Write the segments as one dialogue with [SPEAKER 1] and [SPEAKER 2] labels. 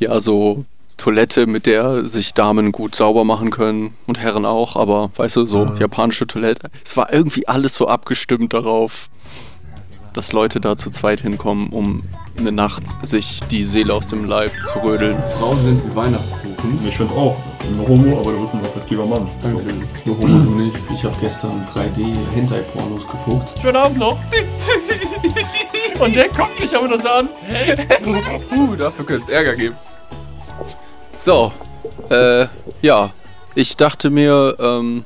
[SPEAKER 1] ja, so Toilette, mit der sich Damen gut sauber machen können und Herren auch, aber weißt du, so
[SPEAKER 2] Mhm.
[SPEAKER 1] japanische Toilette. Es war irgendwie alles so abgestimmt darauf, dass Leute da zu zweit hinkommen, um eine Nacht sich die Seele aus dem Leib zu rödeln.
[SPEAKER 3] Frauen sind wie Weihnachtskuchen.
[SPEAKER 2] Ich finde auch. Ein Homo, aber du bist ein attraktiver Mann.
[SPEAKER 3] Dankeschön. Nur Homo, du nicht. Ich habe gestern 3D-Hentai-Pornos geguckt.
[SPEAKER 1] Schönen Abend noch. Und der guckt mich aber das an. uh, dafür könnte es Ärger geben. So, äh, ja. Ich dachte mir, ähm,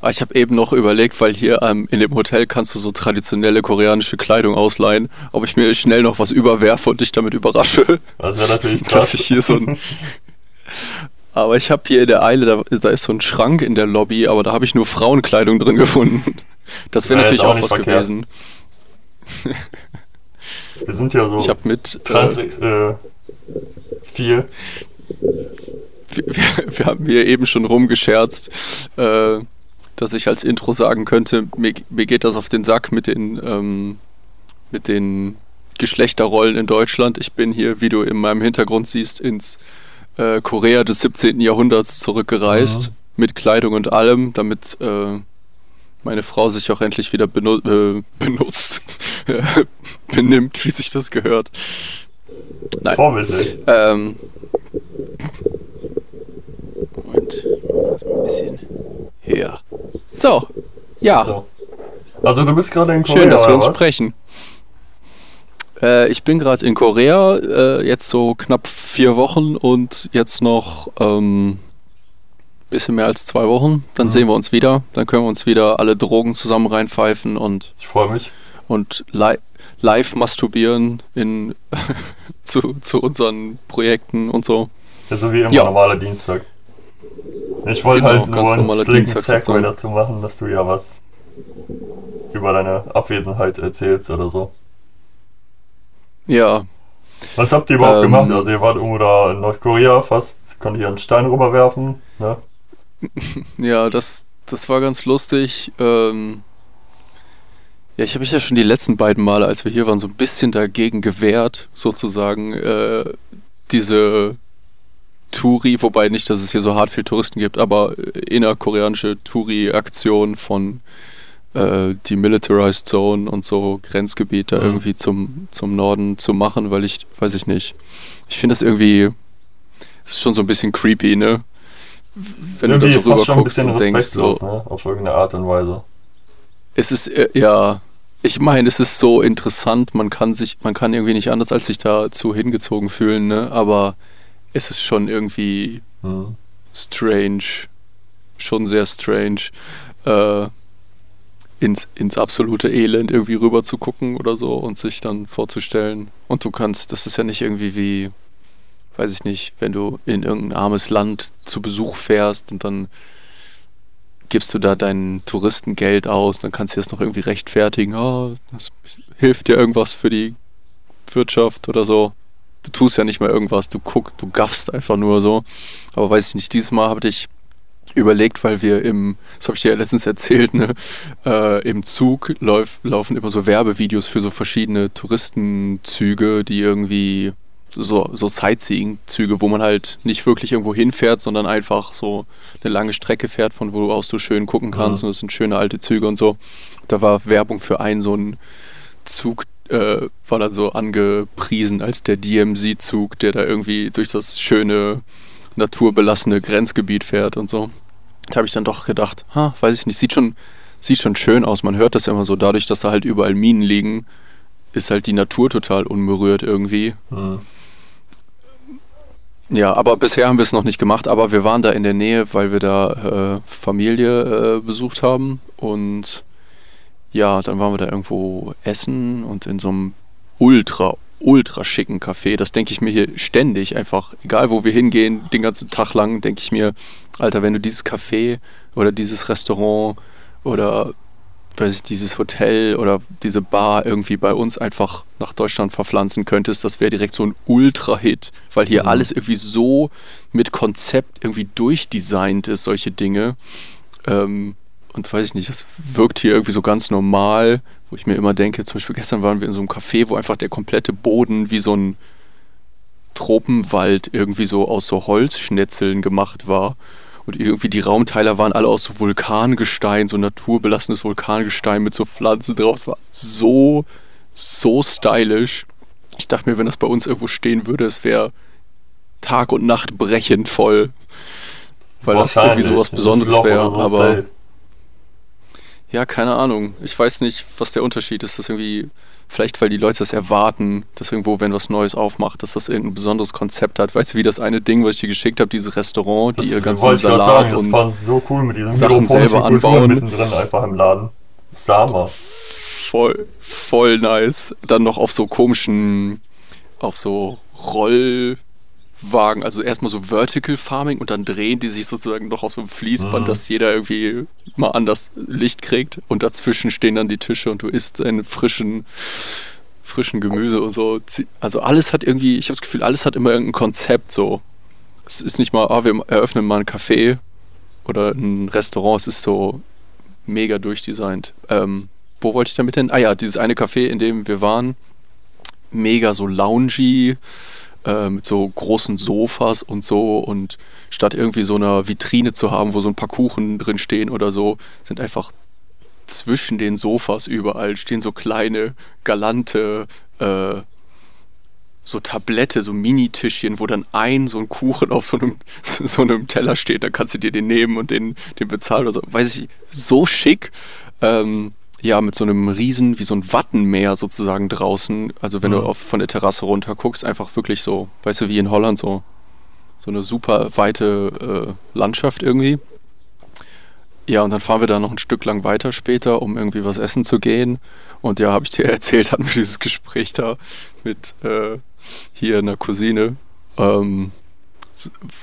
[SPEAKER 1] ah, ich habe eben noch überlegt, weil hier ähm, in dem Hotel kannst du so traditionelle koreanische Kleidung ausleihen, ob ich mir schnell noch was überwerfe und dich damit überrasche,
[SPEAKER 2] Das wäre natürlich
[SPEAKER 1] dass
[SPEAKER 2] krass.
[SPEAKER 1] ich hier so ein... Aber ich habe hier in der Eile, da, da ist so ein Schrank in der Lobby, aber da habe ich nur Frauenkleidung drin gefunden. Das wäre
[SPEAKER 2] Ja,
[SPEAKER 1] natürlich
[SPEAKER 2] auch
[SPEAKER 1] auch was
[SPEAKER 2] verkehrt.
[SPEAKER 1] gewesen.
[SPEAKER 2] Wir sind ja so
[SPEAKER 1] Ich habe mit.
[SPEAKER 2] trans
[SPEAKER 1] Äh,
[SPEAKER 2] äh, viel.
[SPEAKER 1] Wir, wir, wir haben hier eben schon rumgescherzt, äh, dass ich als Intro sagen könnte, mir, mir geht das auf den Sack mit den, ähm, mit den Geschlechterrollen in Deutschland. Ich bin hier, wie du in meinem Hintergrund siehst, ins äh, Korea des 17. Jahrhunderts zurückgereist, mit Kleidung und allem, damit äh, meine Frau sich auch endlich wieder benu äh, benutzt, benimmt, wie sich das gehört. Nein.
[SPEAKER 2] Vorbildlich.
[SPEAKER 1] Ähm. Moment. Mal ein bisschen höher. So. Ja.
[SPEAKER 2] So. Also du bist gerade in Korea,
[SPEAKER 1] Schön, dass wir uns
[SPEAKER 2] was?
[SPEAKER 1] sprechen. Äh, ich bin gerade in Korea, äh, jetzt so knapp vier Wochen und jetzt noch ähm, bisschen mehr als zwei Wochen. Dann
[SPEAKER 2] Mhm.
[SPEAKER 1] sehen wir uns wieder. Dann können wir uns wieder alle Drogen zusammen reinpfeifen und,
[SPEAKER 2] Ich freue mich.
[SPEAKER 1] und li live masturbieren in, zu, zu unseren Projekten und so.
[SPEAKER 2] Ja, so wie immer
[SPEAKER 1] Ja.
[SPEAKER 2] normaler Dienstag. Ich wollte
[SPEAKER 1] Genau,
[SPEAKER 2] halt nur einen slicken. Segway dazu machen, dass du ja was über deine Abwesenheit erzählst oder so.
[SPEAKER 1] Ja,
[SPEAKER 2] Was habt ihr überhaupt
[SPEAKER 1] Ähm.
[SPEAKER 2] gemacht? Also ihr wart irgendwo da in Nordkorea fast, konnte hier einen Stein rüberwerfen, ne?
[SPEAKER 1] Ja, das, das war ganz lustig. Ähm, ja, ich habe mich ja schon die letzten beiden Male, als wir hier waren, so ein bisschen dagegen gewehrt, sozusagen, äh, diese Touri, wobei nicht, dass es hier so hart viel Touristen gibt, aber innerkoreanische Touri-Aktion von äh, die Militarized Zone und so Grenzgebiet da
[SPEAKER 2] Mhm.
[SPEAKER 1] irgendwie zum, zum Norden zu machen, weil ich, weiß ich nicht, ich finde das irgendwie, ist schon so ein bisschen creepy, ne? Wenn du da so
[SPEAKER 2] Irgendwie
[SPEAKER 1] rüber guckst und denkst, so,
[SPEAKER 2] ne? Auf irgendeine Art und Weise.
[SPEAKER 1] Es ist, äh, ja, ich meine, es ist so interessant, man kann sich, man kann irgendwie nicht anders als sich dazu hingezogen fühlen, ne? Aber es ist schon irgendwie
[SPEAKER 2] Hm.
[SPEAKER 1] strange, schon sehr strange, äh, ins, ins absolute Elend irgendwie rüber zu gucken oder so und sich dann vorzustellen. Und du kannst, das ist ja nicht irgendwie wie, weiß ich nicht, wenn du in irgendein armes Land zu Besuch fährst und dann gibst du da dein Touristengeld aus, dann kannst du das noch irgendwie rechtfertigen, oh, das hilft dir irgendwas für die Wirtschaft oder so. Du tust ja nicht mal irgendwas, du guckst, du gaffst einfach nur so. Aber weiß ich nicht, dieses Mal habe ich überlegt, weil wir im, das habe ich dir ja letztens erzählt, ne, äh, im Zug lauf, laufen immer so Werbevideos für so verschiedene Touristenzüge, die irgendwie so, so Sightseeing-Züge, wo man halt nicht wirklich irgendwo hinfährt, sondern einfach so eine lange Strecke fährt, von wo aus du schön gucken kannst.
[SPEAKER 2] Mhm.
[SPEAKER 1] Und das sind schöne alte Züge und so. Da war Werbung für einen so einen Zug, äh, war dann so angepriesen als der DMZ-Zug, der da irgendwie durch das schöne, naturbelassene Grenzgebiet fährt und so. Da habe ich dann doch gedacht, ha, weiß ich nicht, sieht schon, sieht schon schön aus. Man hört das immer so, dadurch, dass da halt überall Minen liegen, ist halt die Natur total unberührt irgendwie.
[SPEAKER 2] Hm.
[SPEAKER 1] Ja, aber bisher haben wir es noch nicht gemacht, aber wir waren da in der Nähe, weil wir da äh, Familie äh, besucht haben und ja, dann waren wir da irgendwo essen und in so einem ultra, ultra schicken Café. Das denke ich mir hier ständig einfach, egal wo wir hingehen, den ganzen Tag lang, denke ich mir, Alter, wenn du dieses Café oder dieses Restaurant oder weiß ich, dieses Hotel oder diese Bar irgendwie bei uns einfach nach Deutschland verpflanzen könntest, das wäre direkt so ein Ultra-Hit, weil hier
[SPEAKER 2] Mhm.
[SPEAKER 1] alles irgendwie so mit Konzept irgendwie durchdesignt ist, solche Dinge. Ähm, und weiß ich nicht, das wirkt hier irgendwie so ganz normal, wo ich mir immer denke, zum Beispiel gestern waren wir in so einem Café, wo einfach der komplette Boden wie so ein Tropenwald irgendwie so aus so Holzschnitzeln gemacht war. Und irgendwie die Raumteiler waren alle aus so Vulkangestein, so naturbelassenes Vulkangestein mit so Pflanzen drauf. Es war so, so stylisch. Ich dachte mir, wenn das bei uns irgendwo stehen würde, es wäre Tag und Nacht brechend voll. Weil das irgendwie sowas Besonderes wäre. Aber. Ja, keine Ahnung. Ich weiß nicht, was der Unterschied ist. Das irgendwie, vielleicht weil die Leute das erwarten, dass irgendwo, wenn was Neues aufmacht, dass das irgendein besonderes Konzept hat. Weißt du, wie das eine Ding, was ich dir geschickt habe, dieses Restaurant, das die ihr ganzen Salat sagen, und
[SPEAKER 2] das so cool mit diesem
[SPEAKER 1] Sachen selber anbauen.
[SPEAKER 2] mittendrin einfach im Laden. Sama.
[SPEAKER 1] Voll, voll nice. Dann noch auf so komischen, auf so Roll Wagen, also erstmal so Vertical Farming und dann drehen die sich sozusagen noch auf so einem Fließband, mhm. dass jeder irgendwie mal anders Licht kriegt und dazwischen stehen dann die Tische und du isst deinen frischen frischen Gemüse und so. Also alles hat irgendwie, ich habe das Gefühl, alles hat immer irgendein Konzept so. Es ist nicht mal, ah, wir eröffnen mal ein Café oder ein Restaurant, es ist so mega durchdesignt. Ähm, wo wollte ich damit hin? Ah ja, dieses eine Café, in dem wir waren, mega so loungy, äh, mit so großen Sofas und so und statt irgendwie so einer Vitrine zu haben, wo so ein paar Kuchen drin stehen oder so, sind einfach zwischen den Sofas überall stehen so kleine, galante äh, so Tablette, so Mini-Tischchen, wo dann ein so ein Kuchen auf so einem, so einem Teller steht, dann kannst du dir den nehmen und den, den bezahlen oder so. Weiß ich, so schick. Ähm, ja, mit so einem riesen, wie so ein Wattenmeer sozusagen draußen. Also wenn mhm. du auf, von der Terrasse runter guckst, einfach wirklich so, weißt du, wie in Holland so, so eine super weite äh, Landschaft irgendwie. Ja, und dann fahren wir da noch ein Stück lang weiter später, um irgendwie was essen zu gehen. Und ja, habe ich dir erzählt, hatten wir dieses Gespräch da mit äh, hier einer Cousine. Ähm,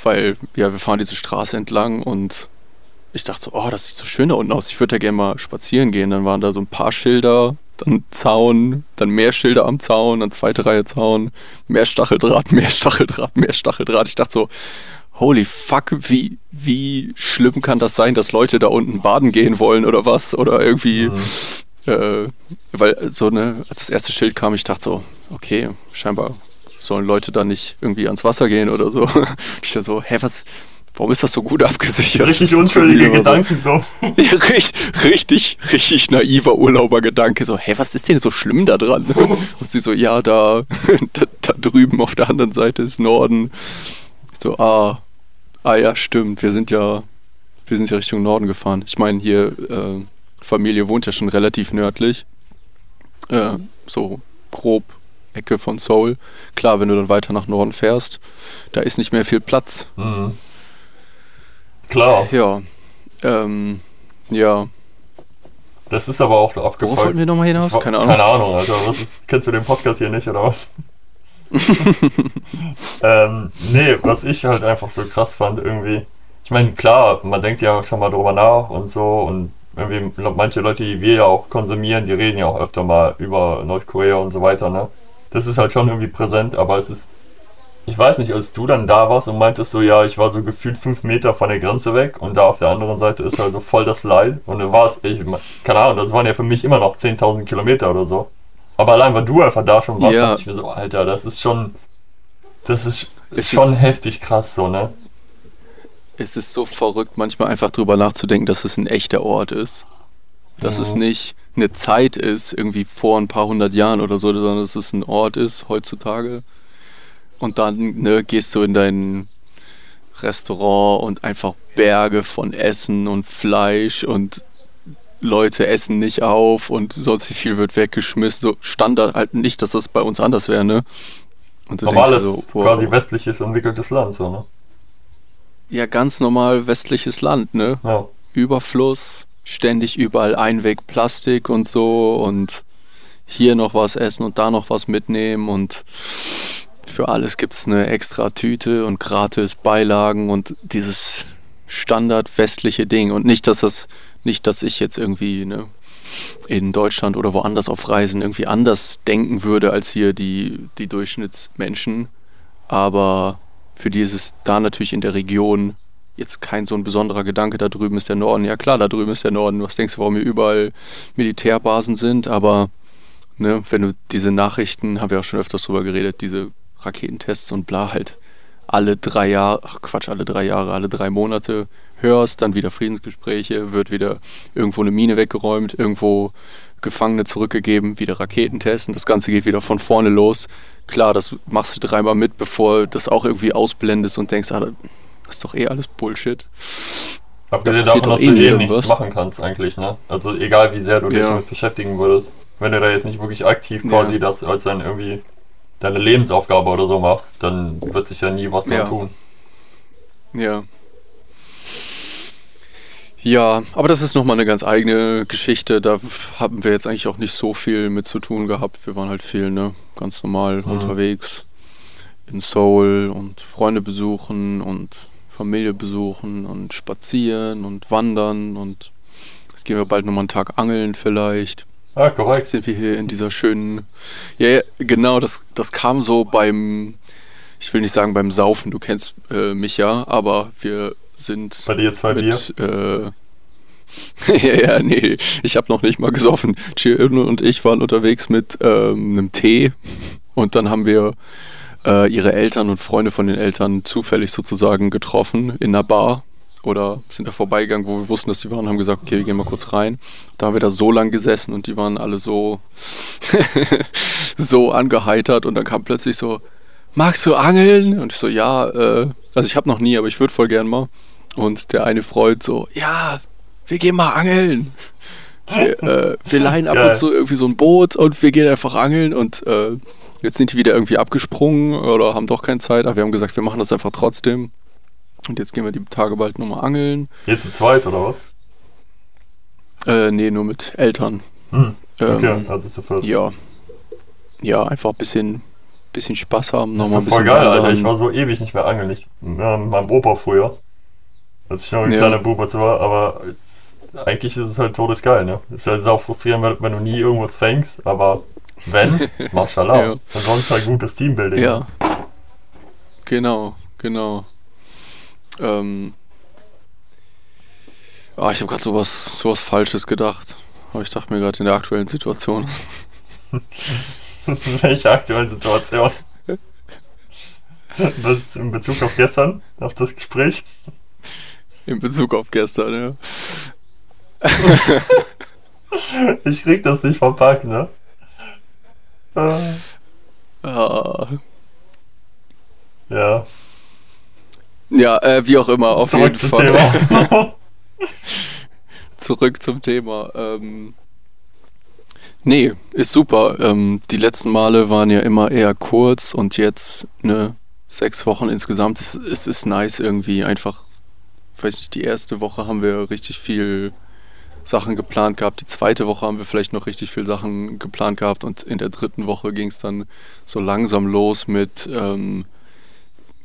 [SPEAKER 1] weil, ja, wir fahren diese Straße entlang und ich dachte so, oh, das sieht so schön da unten aus. Ich würde da gerne mal spazieren gehen. Dann waren da so ein paar Schilder, dann Zaun, dann mehr Schilder am Zaun, dann zweite Reihe Zaun, mehr Stacheldraht, mehr Stacheldraht, mehr Stacheldraht. Ich dachte so, holy fuck, wie, wie schlimm kann das sein, dass Leute da unten baden gehen wollen oder was? Oder irgendwie, mhm. äh, weil so ne, als das erste Schild kam, ich dachte so, okay, scheinbar sollen Leute da nicht irgendwie ans Wasser gehen oder so. Ich dachte so, hä, was, Warum ist das so gut abgesichert?
[SPEAKER 2] Richtig unschuldige Gedanken so.
[SPEAKER 1] Ja, richtig, richtig, richtig naiver Urlaubergedanke. So, hä, was ist denn so schlimm da dran? Und sie so, ja, da, da, da drüben auf der anderen Seite ist Norden. Ich so, ah, ah ja, stimmt. Wir sind ja, wir sind ja Richtung Norden gefahren. Ich meine, hier, äh, Familie wohnt ja schon relativ nördlich. Äh, so grob Ecke von Seoul. Klar, wenn du dann weiter nach Norden fährst, da ist nicht mehr viel Platz. Mhm.
[SPEAKER 2] Klar.
[SPEAKER 1] Ja. Ähm, ja.
[SPEAKER 2] Das ist aber auch so abgefuckt.
[SPEAKER 1] Worauf wollten wir nochmal hinaus?
[SPEAKER 2] Keine Ahnung. Keine Ahnung, Alter. Was ist, kennst du den Podcast hier nicht, oder was? ähm, nee, was ich halt einfach so krass fand, irgendwie. Ich meine, klar, man denkt ja schon mal drüber nach und so und irgendwie manche Leute, die wir ja auch konsumieren, die reden ja auch öfter mal über Nordkorea und so weiter, ne? Das ist halt schon irgendwie präsent, aber es ist ich weiß nicht, als du dann da warst und meintest so, ja, ich war so gefühlt fünf Meter von der Grenze weg und da auf der anderen Seite ist halt so voll das Leid und dann war es, ich, keine Ahnung, das waren ja für mich immer noch 10.000 Kilometer oder so. Aber allein, weil du einfach da schon warst, ja. dachte ich mir so, Alter, das ist schon, das ist es schon ist, heftig krass so, ne?
[SPEAKER 1] Es ist so verrückt, manchmal einfach drüber nachzudenken, dass es ein echter Ort ist. Dass mhm. es nicht eine Zeit ist, irgendwie vor ein paar hundert Jahren oder so, sondern dass es ein Ort ist heutzutage und dann ne, gehst du in dein Restaurant und einfach Berge von Essen und Fleisch und Leute essen nicht auf und sonst wie viel wird weggeschmissen. So Standard halt nicht, dass das bei uns anders wäre, ne?
[SPEAKER 2] Normales, so, wow. quasi westliches entwickeltes Land, so, ne?
[SPEAKER 1] Ja, ganz normal westliches Land, ne? Ja. Überfluss, ständig überall Einweg Plastik und so und hier noch was essen und da noch was mitnehmen und für alles gibt es eine extra Tüte und gratis Beilagen und dieses Standard westliche Ding. Und nicht, dass das, nicht, dass ich jetzt irgendwie ne, in Deutschland oder woanders auf Reisen irgendwie anders denken würde als hier die, die Durchschnittsmenschen. Aber für die ist es da natürlich in der Region jetzt kein so ein besonderer Gedanke, da drüben ist der Norden. Ja klar, da drüben ist der Norden. Was denkst du, warum hier überall Militärbasen sind? Aber ne, wenn du diese Nachrichten, haben wir auch schon öfters drüber geredet, diese Raketentests und bla halt alle drei Jahre, ach Quatsch, alle drei Jahre, alle drei Monate hörst, dann wieder Friedensgespräche, wird wieder irgendwo eine Mine weggeräumt, irgendwo Gefangene zurückgegeben, wieder Raketentests und das Ganze geht wieder von vorne los. Klar, das machst du dreimal mit, bevor das auch irgendwie ausblendest und denkst, ah, das ist doch eh alles Bullshit.
[SPEAKER 2] Abgesehen davon, dass du eh nichts machen kannst eigentlich, ne? Also egal wie sehr du dich damit beschäftigen würdest. Wenn du da jetzt nicht wirklich aktiv quasi ja. das als dann irgendwie deine Lebensaufgabe oder so machst, dann wird sich ja nie was ja. tun.
[SPEAKER 1] Ja. Ja, aber das ist nochmal eine ganz eigene Geschichte. Da haben wir jetzt eigentlich auch nicht so viel mit zu tun gehabt. Wir waren halt viel, ne, ganz normal mhm. unterwegs in Seoul und Freunde besuchen und Familie besuchen und spazieren und wandern und jetzt gehen wir bald nochmal einen Tag angeln vielleicht.
[SPEAKER 2] Ah, korrekt. Jetzt
[SPEAKER 1] sind wir hier in dieser schönen. Ja, ja, genau, das, das kam so beim, ich will nicht sagen beim Saufen, du kennst äh, mich ja, aber wir sind.
[SPEAKER 2] Bei dir zwei mit,
[SPEAKER 1] Bier? Äh, ja, ja, nee, ich habe noch nicht mal gesoffen. Chirin und ich waren unterwegs mit ähm, einem Tee und dann haben wir äh, ihre Eltern und Freunde von den Eltern zufällig sozusagen getroffen in einer Bar oder sind da vorbeigegangen, wo wir wussten, dass die waren, haben gesagt, okay, wir gehen mal kurz rein. Da haben wir da so lang gesessen und die waren alle so, so angeheitert und dann kam plötzlich so, magst du angeln? Und ich so, ja, äh, also ich habe noch nie, aber ich würde voll gern mal. Und der eine Freund so, ja, wir gehen mal angeln. Wir, äh, wir leihen ab Geil. und zu irgendwie so ein Boot und wir gehen einfach angeln und äh, jetzt sind die wieder irgendwie abgesprungen oder haben doch keine Zeit, aber wir haben gesagt, wir machen das einfach trotzdem. Und jetzt gehen wir die Tage bald nochmal angeln.
[SPEAKER 2] Jetzt zu zweit oder was?
[SPEAKER 1] Äh, nee, nur mit Eltern.
[SPEAKER 2] Hm. Okay, ähm, also zu viert.
[SPEAKER 1] Ja. Ja, einfach ein bisschen, bisschen Spaß haben.
[SPEAKER 2] Das ist voll geil, Alter. Ich war so ewig nicht mehr angeln. Ich, äh, meinem Opa früher. Als ich noch ein ja. kleiner Bub war, aber jetzt, eigentlich ist es halt todesgeil, ne? Ist halt sau frustrierend, wenn, wenn du nie irgendwas fängst, aber wenn, mashallah. ja. Ansonsten halt gutes Teambuilding.
[SPEAKER 1] Ja. Genau, genau. Ähm, ah, ich habe gerade sowas, sowas Falsches gedacht. Aber ich dachte mir gerade in der aktuellen Situation.
[SPEAKER 2] Welche aktuelle Situation? In Bezug auf gestern, auf das Gespräch?
[SPEAKER 1] In Bezug auf gestern,
[SPEAKER 2] ja. ich krieg das nicht verpackt, ne?
[SPEAKER 1] Ah.
[SPEAKER 2] Ja.
[SPEAKER 1] Ja, äh, wie auch immer, auf Zurück jeden Fall. Thema. Zurück zum Thema. Ähm, nee, ist super. Ähm, die letzten Male waren ja immer eher kurz und jetzt ne, sechs Wochen insgesamt. Es, es ist nice irgendwie. Einfach, weiß nicht, die erste Woche haben wir richtig viel Sachen geplant gehabt. Die zweite Woche haben wir vielleicht noch richtig viel Sachen geplant gehabt und in der dritten Woche ging es dann so langsam los mit ähm,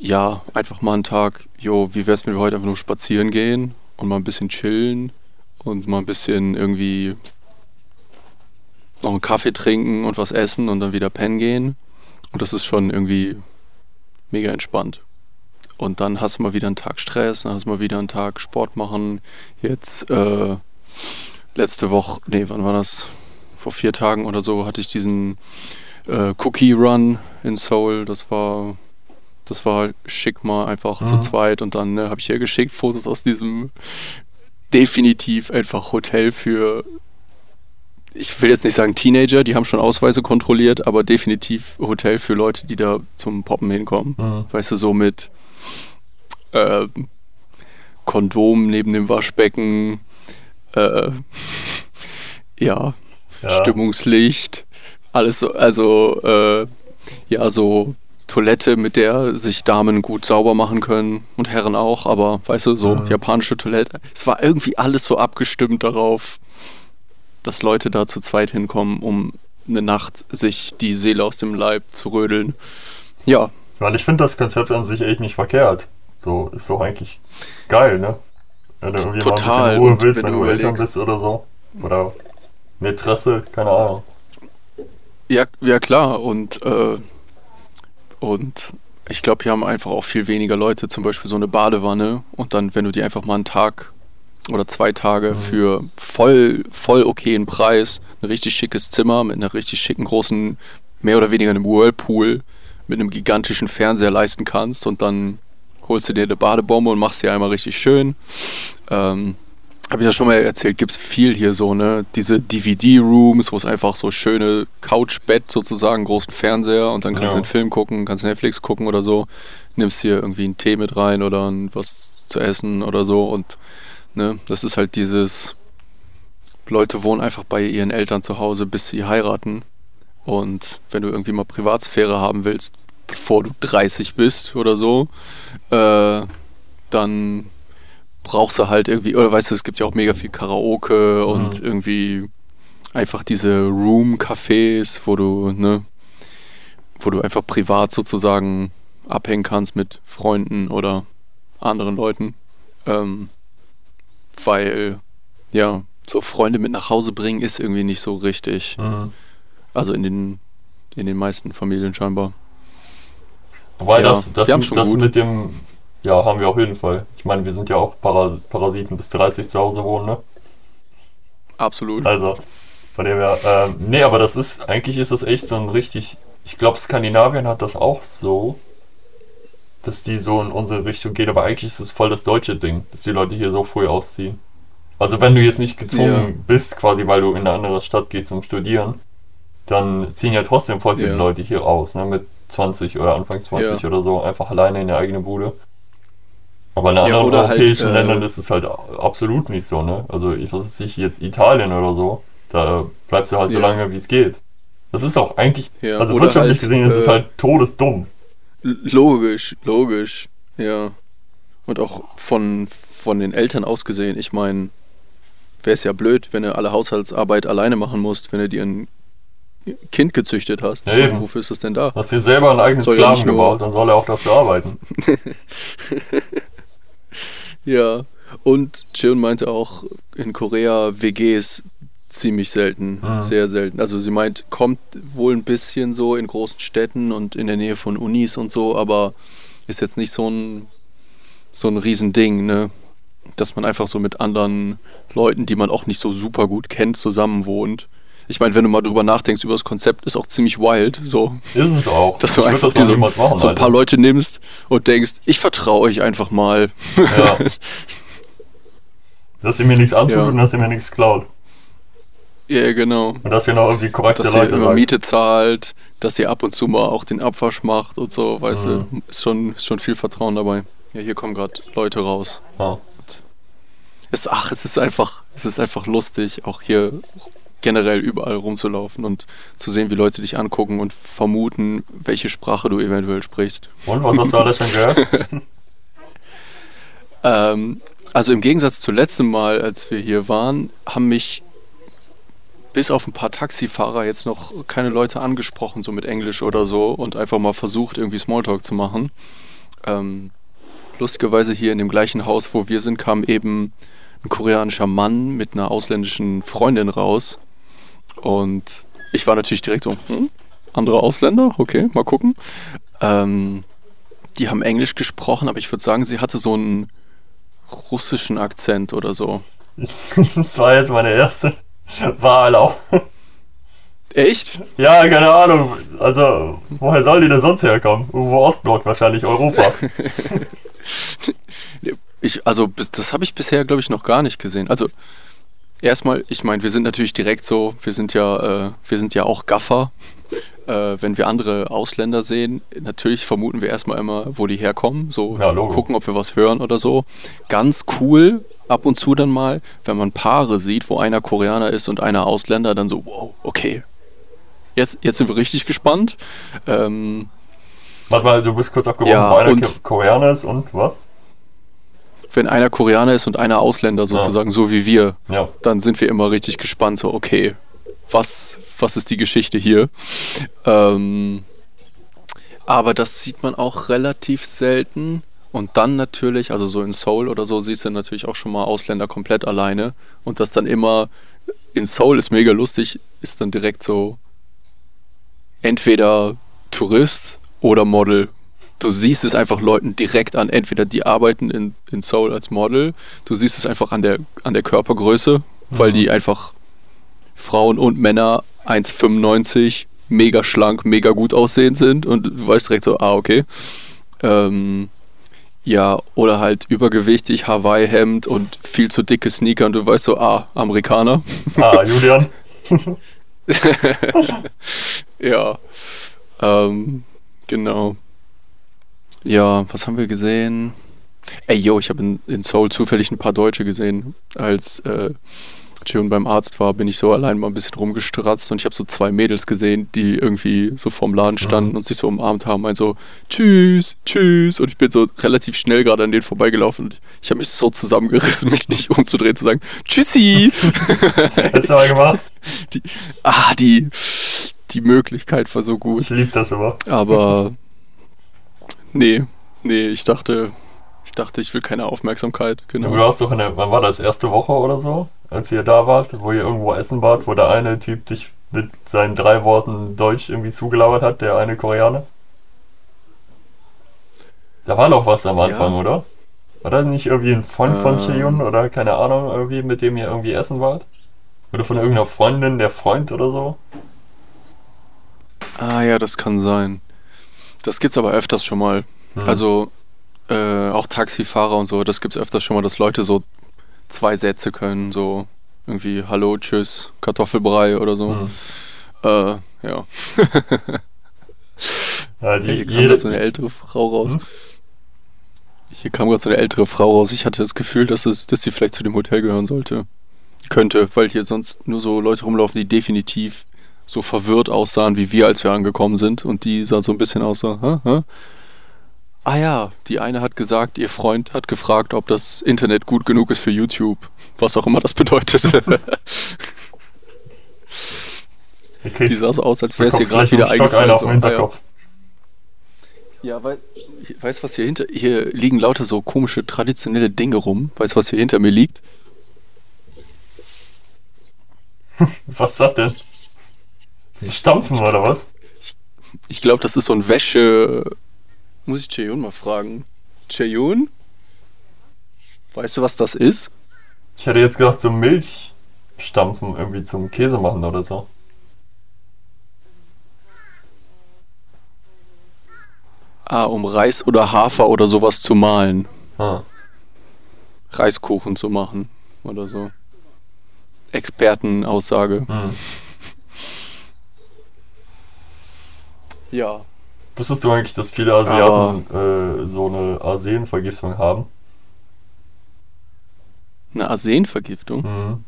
[SPEAKER 1] ja, einfach mal einen Tag, jo, wie wär's, wenn wir heute einfach nur spazieren gehen und mal ein bisschen chillen und mal ein bisschen irgendwie noch einen Kaffee trinken und was essen und dann wieder pennen gehen. Und das ist schon irgendwie mega entspannt. Und dann hast du mal wieder einen Tag Stress, dann hast du mal wieder einen Tag Sport machen. Jetzt, äh, letzte Woche, nee, wann war das? Vor vier Tagen oder so hatte ich diesen äh, Cookie Run in Seoul. Das war das war schick mal einfach mhm. zu zweit und dann ne, habe ich ihr geschickt Fotos aus diesem definitiv einfach Hotel für ich will jetzt nicht sagen Teenager, die haben schon Ausweise kontrolliert, aber definitiv Hotel für Leute, die da zum Poppen hinkommen. Mhm. Weißt du, so mit äh, Kondom neben dem Waschbecken, äh, ja, ja, Stimmungslicht, alles so, also äh, ja, so Toilette, mit der sich Damen gut sauber machen können und Herren auch, aber weißt du, so mhm. japanische Toilette. Es war irgendwie alles so abgestimmt darauf, dass Leute da zu zweit hinkommen, um eine Nacht sich die Seele aus dem Leib zu rödeln. Ja.
[SPEAKER 2] Weil ich finde das Konzept an sich echt nicht verkehrt. So ist doch eigentlich geil, ne? Wenn du irgendwie Total. mal ein bisschen Ruhe willst, wenn, wenn du Eltern bist oder so. Oder Mätresse, keine Ahnung.
[SPEAKER 1] Ja, ja klar. Und äh, und ich glaube, hier haben einfach auch viel weniger Leute zum Beispiel so eine Badewanne und dann, wenn du die einfach mal einen Tag oder zwei Tage mhm. für voll, voll okayen Preis, ein richtig schickes Zimmer mit einer richtig schicken großen, mehr oder weniger einem Whirlpool, mit einem gigantischen Fernseher leisten kannst und dann holst du dir eine Badebombe und machst sie einmal richtig schön. Ähm, habe ich ja schon mal erzählt, gibt es viel hier so, ne? Diese DVD-Rooms, wo es einfach so schöne Couchbett sozusagen, großen Fernseher und dann kannst du
[SPEAKER 2] Ja.
[SPEAKER 1] einen Film gucken, kannst Netflix gucken oder so, nimmst hier irgendwie einen Tee mit rein oder was zu essen oder so und ne, das ist halt dieses, Leute wohnen einfach bei ihren Eltern zu Hause, bis sie heiraten und wenn du irgendwie mal Privatsphäre haben willst, bevor du 30 bist oder so, äh, dann brauchst du halt irgendwie, oder weißt du, es gibt ja auch mega viel Karaoke und
[SPEAKER 2] Mhm.
[SPEAKER 1] irgendwie einfach diese Room-Cafés, wo du, ne, wo du einfach privat sozusagen abhängen kannst mit Freunden oder anderen Leuten. Ähm, weil, ja, so Freunde mit nach Hause bringen ist irgendwie nicht so richtig.
[SPEAKER 2] Mhm.
[SPEAKER 1] Also in den, in den meisten Familien scheinbar.
[SPEAKER 2] Wobei
[SPEAKER 1] Ja,
[SPEAKER 2] das, das, das
[SPEAKER 1] gut.
[SPEAKER 2] mit dem, ja, haben wir auf jeden Fall. Ich meine, wir sind ja auch Para Parasiten bis 30 zu Hause wohnen, ne?
[SPEAKER 1] Absolut.
[SPEAKER 2] Also, von dem her, ähm, nee, aber das ist, eigentlich ist das echt so ein richtig, ich glaube, Skandinavien hat das auch so, dass die so in unsere Richtung geht, aber eigentlich ist es voll das deutsche Ding, dass die Leute hier so früh ausziehen. Also, wenn du jetzt nicht gezwungen
[SPEAKER 1] Ja.
[SPEAKER 2] bist, quasi, weil du in eine andere Stadt gehst zum Studieren, dann ziehen ja trotzdem voll viele
[SPEAKER 1] Ja.
[SPEAKER 2] Leute hier aus, ne, mit 20 oder Anfang 20
[SPEAKER 1] Ja.
[SPEAKER 2] oder so, einfach alleine in der eigenen Bude. Aber in
[SPEAKER 1] Ja,
[SPEAKER 2] anderen
[SPEAKER 1] oder halt,
[SPEAKER 2] europäischen
[SPEAKER 1] äh,
[SPEAKER 2] Ländern ist es halt absolut nicht so, ne? Also, ich weiß nicht, jetzt Italien oder so, da bleibst du halt so
[SPEAKER 1] Ja.
[SPEAKER 2] lange, wie es geht. Das ist auch eigentlich,
[SPEAKER 1] Ja,
[SPEAKER 2] also wirtschaftlich
[SPEAKER 1] halt,
[SPEAKER 2] gesehen, ist es
[SPEAKER 1] äh,
[SPEAKER 2] halt todesdumm.
[SPEAKER 1] Logisch, logisch, ja. Und auch von, von den Eltern aus gesehen, ich meine, wäre es ja blöd, wenn du alle Haushaltsarbeit alleine machen musst, wenn du dir ein Kind gezüchtet hast.
[SPEAKER 2] Ja,
[SPEAKER 1] meine,
[SPEAKER 2] eben.
[SPEAKER 1] Wofür ist das denn da?
[SPEAKER 2] Hast dir selber einen eigenen
[SPEAKER 1] Soll ja
[SPEAKER 2] Sklaven gebaut, dann soll er auch dafür arbeiten.
[SPEAKER 1] Ja. Und Cheon meinte auch, in Korea WGs ziemlich selten,
[SPEAKER 2] Mhm.
[SPEAKER 1] sehr selten. Also sie meint, kommt wohl ein bisschen so in großen Städten und in der Nähe von Unis und so, aber ist jetzt nicht so ein so ein Riesending, ne? Dass man einfach so mit anderen Leuten, die man auch nicht so super gut kennt, zusammen wohnt. Ich meine, wenn du mal drüber nachdenkst über das Konzept, ist auch ziemlich wild, so,
[SPEAKER 2] Ist es auch.
[SPEAKER 1] dass du
[SPEAKER 2] ich
[SPEAKER 1] einfach
[SPEAKER 2] das
[SPEAKER 1] so,
[SPEAKER 2] machen,
[SPEAKER 1] so ein paar
[SPEAKER 2] Alter.
[SPEAKER 1] Leute nimmst und denkst, ich vertraue euch einfach mal.
[SPEAKER 2] Ja. dass ihr mir nichts antut
[SPEAKER 1] Ja.
[SPEAKER 2] und dass ihr mir nichts klaut.
[SPEAKER 1] Ja, genau.
[SPEAKER 2] Und dass ihr noch irgendwie korrekte
[SPEAKER 1] dass ihr
[SPEAKER 2] Leute
[SPEAKER 1] immer
[SPEAKER 2] seid.
[SPEAKER 1] Miete zahlt, dass ihr ab und zu mal auch den Abwasch macht und so, weißt
[SPEAKER 2] Mhm.
[SPEAKER 1] du, ist schon, ist schon viel Vertrauen dabei. Ja, hier kommen gerade Leute raus.
[SPEAKER 2] Ja.
[SPEAKER 1] Es, ach, es ist einfach, es ist einfach lustig, auch hier generell überall rumzulaufen und zu sehen, wie Leute dich angucken und vermuten, welche Sprache du eventuell sprichst.
[SPEAKER 2] Und was hast du alles schon gehört?
[SPEAKER 1] Ähm, also im Gegensatz zu letztem Mal, als wir hier waren, haben mich bis auf ein paar Taxifahrer jetzt noch keine Leute angesprochen, so mit Englisch oder so, und einfach mal versucht, irgendwie Smalltalk zu machen. Ähm, lustigerweise hier in dem gleichen Haus, wo wir sind, kam eben ein koreanischer Mann mit einer ausländischen Freundin raus. Und ich war natürlich direkt so, hm, andere Ausländer, okay, mal gucken. Ähm, die haben Englisch gesprochen, aber ich würde sagen, sie hatte so einen russischen Akzent oder so.
[SPEAKER 2] das war jetzt meine erste Wahl auch.
[SPEAKER 1] Echt?
[SPEAKER 2] Ja, keine Ahnung. Also, woher soll die denn sonst herkommen? Irgendwo Ostblock wahrscheinlich, Europa.
[SPEAKER 1] Ich, also das habe ich bisher, glaube ich, noch gar nicht gesehen. Also erstmal, ich meine, wir sind natürlich direkt so, wir sind ja, äh, wir sind ja auch Gaffer. Äh, wenn wir andere Ausländer sehen, natürlich vermuten wir erstmal immer, wo die herkommen. So
[SPEAKER 2] Ja,
[SPEAKER 1] gucken, ob wir was hören oder so. Ganz cool, ab und zu dann mal, wenn man Paare sieht, wo einer Koreaner ist und einer Ausländer, dann so, wow, okay. Jetzt, jetzt sind wir richtig gespannt. Ähm,
[SPEAKER 2] Warte mal, du bist kurz abgebrochen,
[SPEAKER 1] Ja,
[SPEAKER 2] wo einer Koreaner ist und was?
[SPEAKER 1] Wenn einer Koreaner ist und einer Ausländer sozusagen, so wie wir,
[SPEAKER 2] Ja.
[SPEAKER 1] dann sind wir immer richtig gespannt, so, okay, was, was ist die Geschichte hier? Ähm, aber das sieht man auch relativ selten. Und dann natürlich, also so in Seoul oder so, siehst du natürlich auch schon mal Ausländer komplett alleine. Und das dann immer, in Seoul ist mega lustig, ist dann direkt so entweder Tourist oder Model. Du siehst es einfach Leuten direkt an, entweder die arbeiten in, in Seoul als Model, du siehst es einfach an der, an der Körpergröße, weil die einfach Frauen und Männer 1,95 mega schlank, mega gut aussehend sind und du weißt direkt so, ah, okay. Ähm, ja, oder halt übergewichtig, Hawaii-Hemd und viel zu dicke Sneaker und du weißt so, ah, Amerikaner.
[SPEAKER 2] Ah, Julian.
[SPEAKER 1] ja. Ähm, genau. Ja, was haben wir gesehen? Ey, yo, ich habe in, in Seoul zufällig ein paar Deutsche gesehen. Als äh, Chion beim Arzt war, bin ich so allein mal ein bisschen rumgestratzt und ich habe so zwei Mädels gesehen, die irgendwie so vorm Laden standen
[SPEAKER 2] Mhm.
[SPEAKER 1] und sich so umarmt haben. Ein so, tschüss, tschüss. Und ich bin so relativ schnell gerade an denen vorbeigelaufen und ich habe mich so zusammengerissen, mich nicht umzudrehen, zu sagen, tschüssi.
[SPEAKER 2] Hättest du mal gemacht?
[SPEAKER 1] die, ah, die, die Möglichkeit war so gut.
[SPEAKER 2] Ich lieb das immer.
[SPEAKER 1] Aber nee, nee, ich dachte, ich dachte, ich will keine Aufmerksamkeit.
[SPEAKER 2] Du
[SPEAKER 1] Genau.
[SPEAKER 2] warst doch in der, wann war das, erste Woche oder so, als ihr da wart, wo ihr irgendwo essen wart, wo der eine Typ dich mit seinen drei Worten Deutsch irgendwie zugelabert hat, der eine Koreaner? Da war doch was am Anfang,
[SPEAKER 1] Ja.
[SPEAKER 2] oder? War das nicht irgendwie ein Freund von
[SPEAKER 1] Ähm.
[SPEAKER 2] Cheyun oder keine Ahnung, irgendwie, mit dem ihr irgendwie essen wart? Oder von irgendeiner Freundin, der Freund oder so?
[SPEAKER 1] Ah ja, das kann sein. Das gibt's aber öfters schon mal.
[SPEAKER 2] Hm.
[SPEAKER 1] Also äh, auch Taxifahrer und so, das gibt's öfters schon mal, dass Leute so zwei Sätze können, so irgendwie Hallo, Tschüss, Kartoffelbrei oder so.
[SPEAKER 2] Hm.
[SPEAKER 1] Äh, ja.
[SPEAKER 2] Ja, die,
[SPEAKER 1] Hier kam
[SPEAKER 2] jede,
[SPEAKER 1] gerade so eine ältere Frau raus.
[SPEAKER 2] Hm?
[SPEAKER 1] Hier kam gerade so eine ältere Frau raus. Ich hatte das Gefühl, dass, es, dass sie vielleicht zu dem Hotel gehören sollte. Könnte, weil hier sonst nur so Leute rumlaufen, die definitiv so verwirrt aussahen, wie wir, als wir angekommen sind. Und die sah so ein bisschen aus so, hä, hä? Ah ja, die eine hat gesagt, ihr Freund hat gefragt, ob das Internet gut genug ist für YouTube. Was auch immer das bedeutet.
[SPEAKER 2] ihr
[SPEAKER 1] die sah so aus, als wäre es ihr gerade wieder eingefallen.
[SPEAKER 2] auf
[SPEAKER 1] So,
[SPEAKER 2] dem
[SPEAKER 1] ah, ja.
[SPEAKER 2] Hinterkopf.
[SPEAKER 1] Ja, weil, weißt du, was hier hinter, hier liegen lauter so komische traditionelle Dinge rum. Weißt du, was hier hinter mir liegt?
[SPEAKER 2] Was ist das denn? Zum Stampfen oder was?
[SPEAKER 1] Ich glaube, das ist so ein Wäsche. Muss ich Cheyun mal fragen. Cheyun? Weißt du, was das ist?
[SPEAKER 2] Ich hätte jetzt gesagt, so Milchstampfen irgendwie zum Käse machen oder so.
[SPEAKER 1] Ah, um Reis oder Hafer oder sowas zu mahlen.
[SPEAKER 2] Ah.
[SPEAKER 1] Reiskuchen zu machen oder so. Expertenaussage.
[SPEAKER 2] Hm.
[SPEAKER 1] Ja.
[SPEAKER 2] Wusstest du eigentlich, dass viele Asiaten äh, so eine Arsenvergiftung haben?
[SPEAKER 1] Eine Arsenvergiftung?
[SPEAKER 2] Mhm.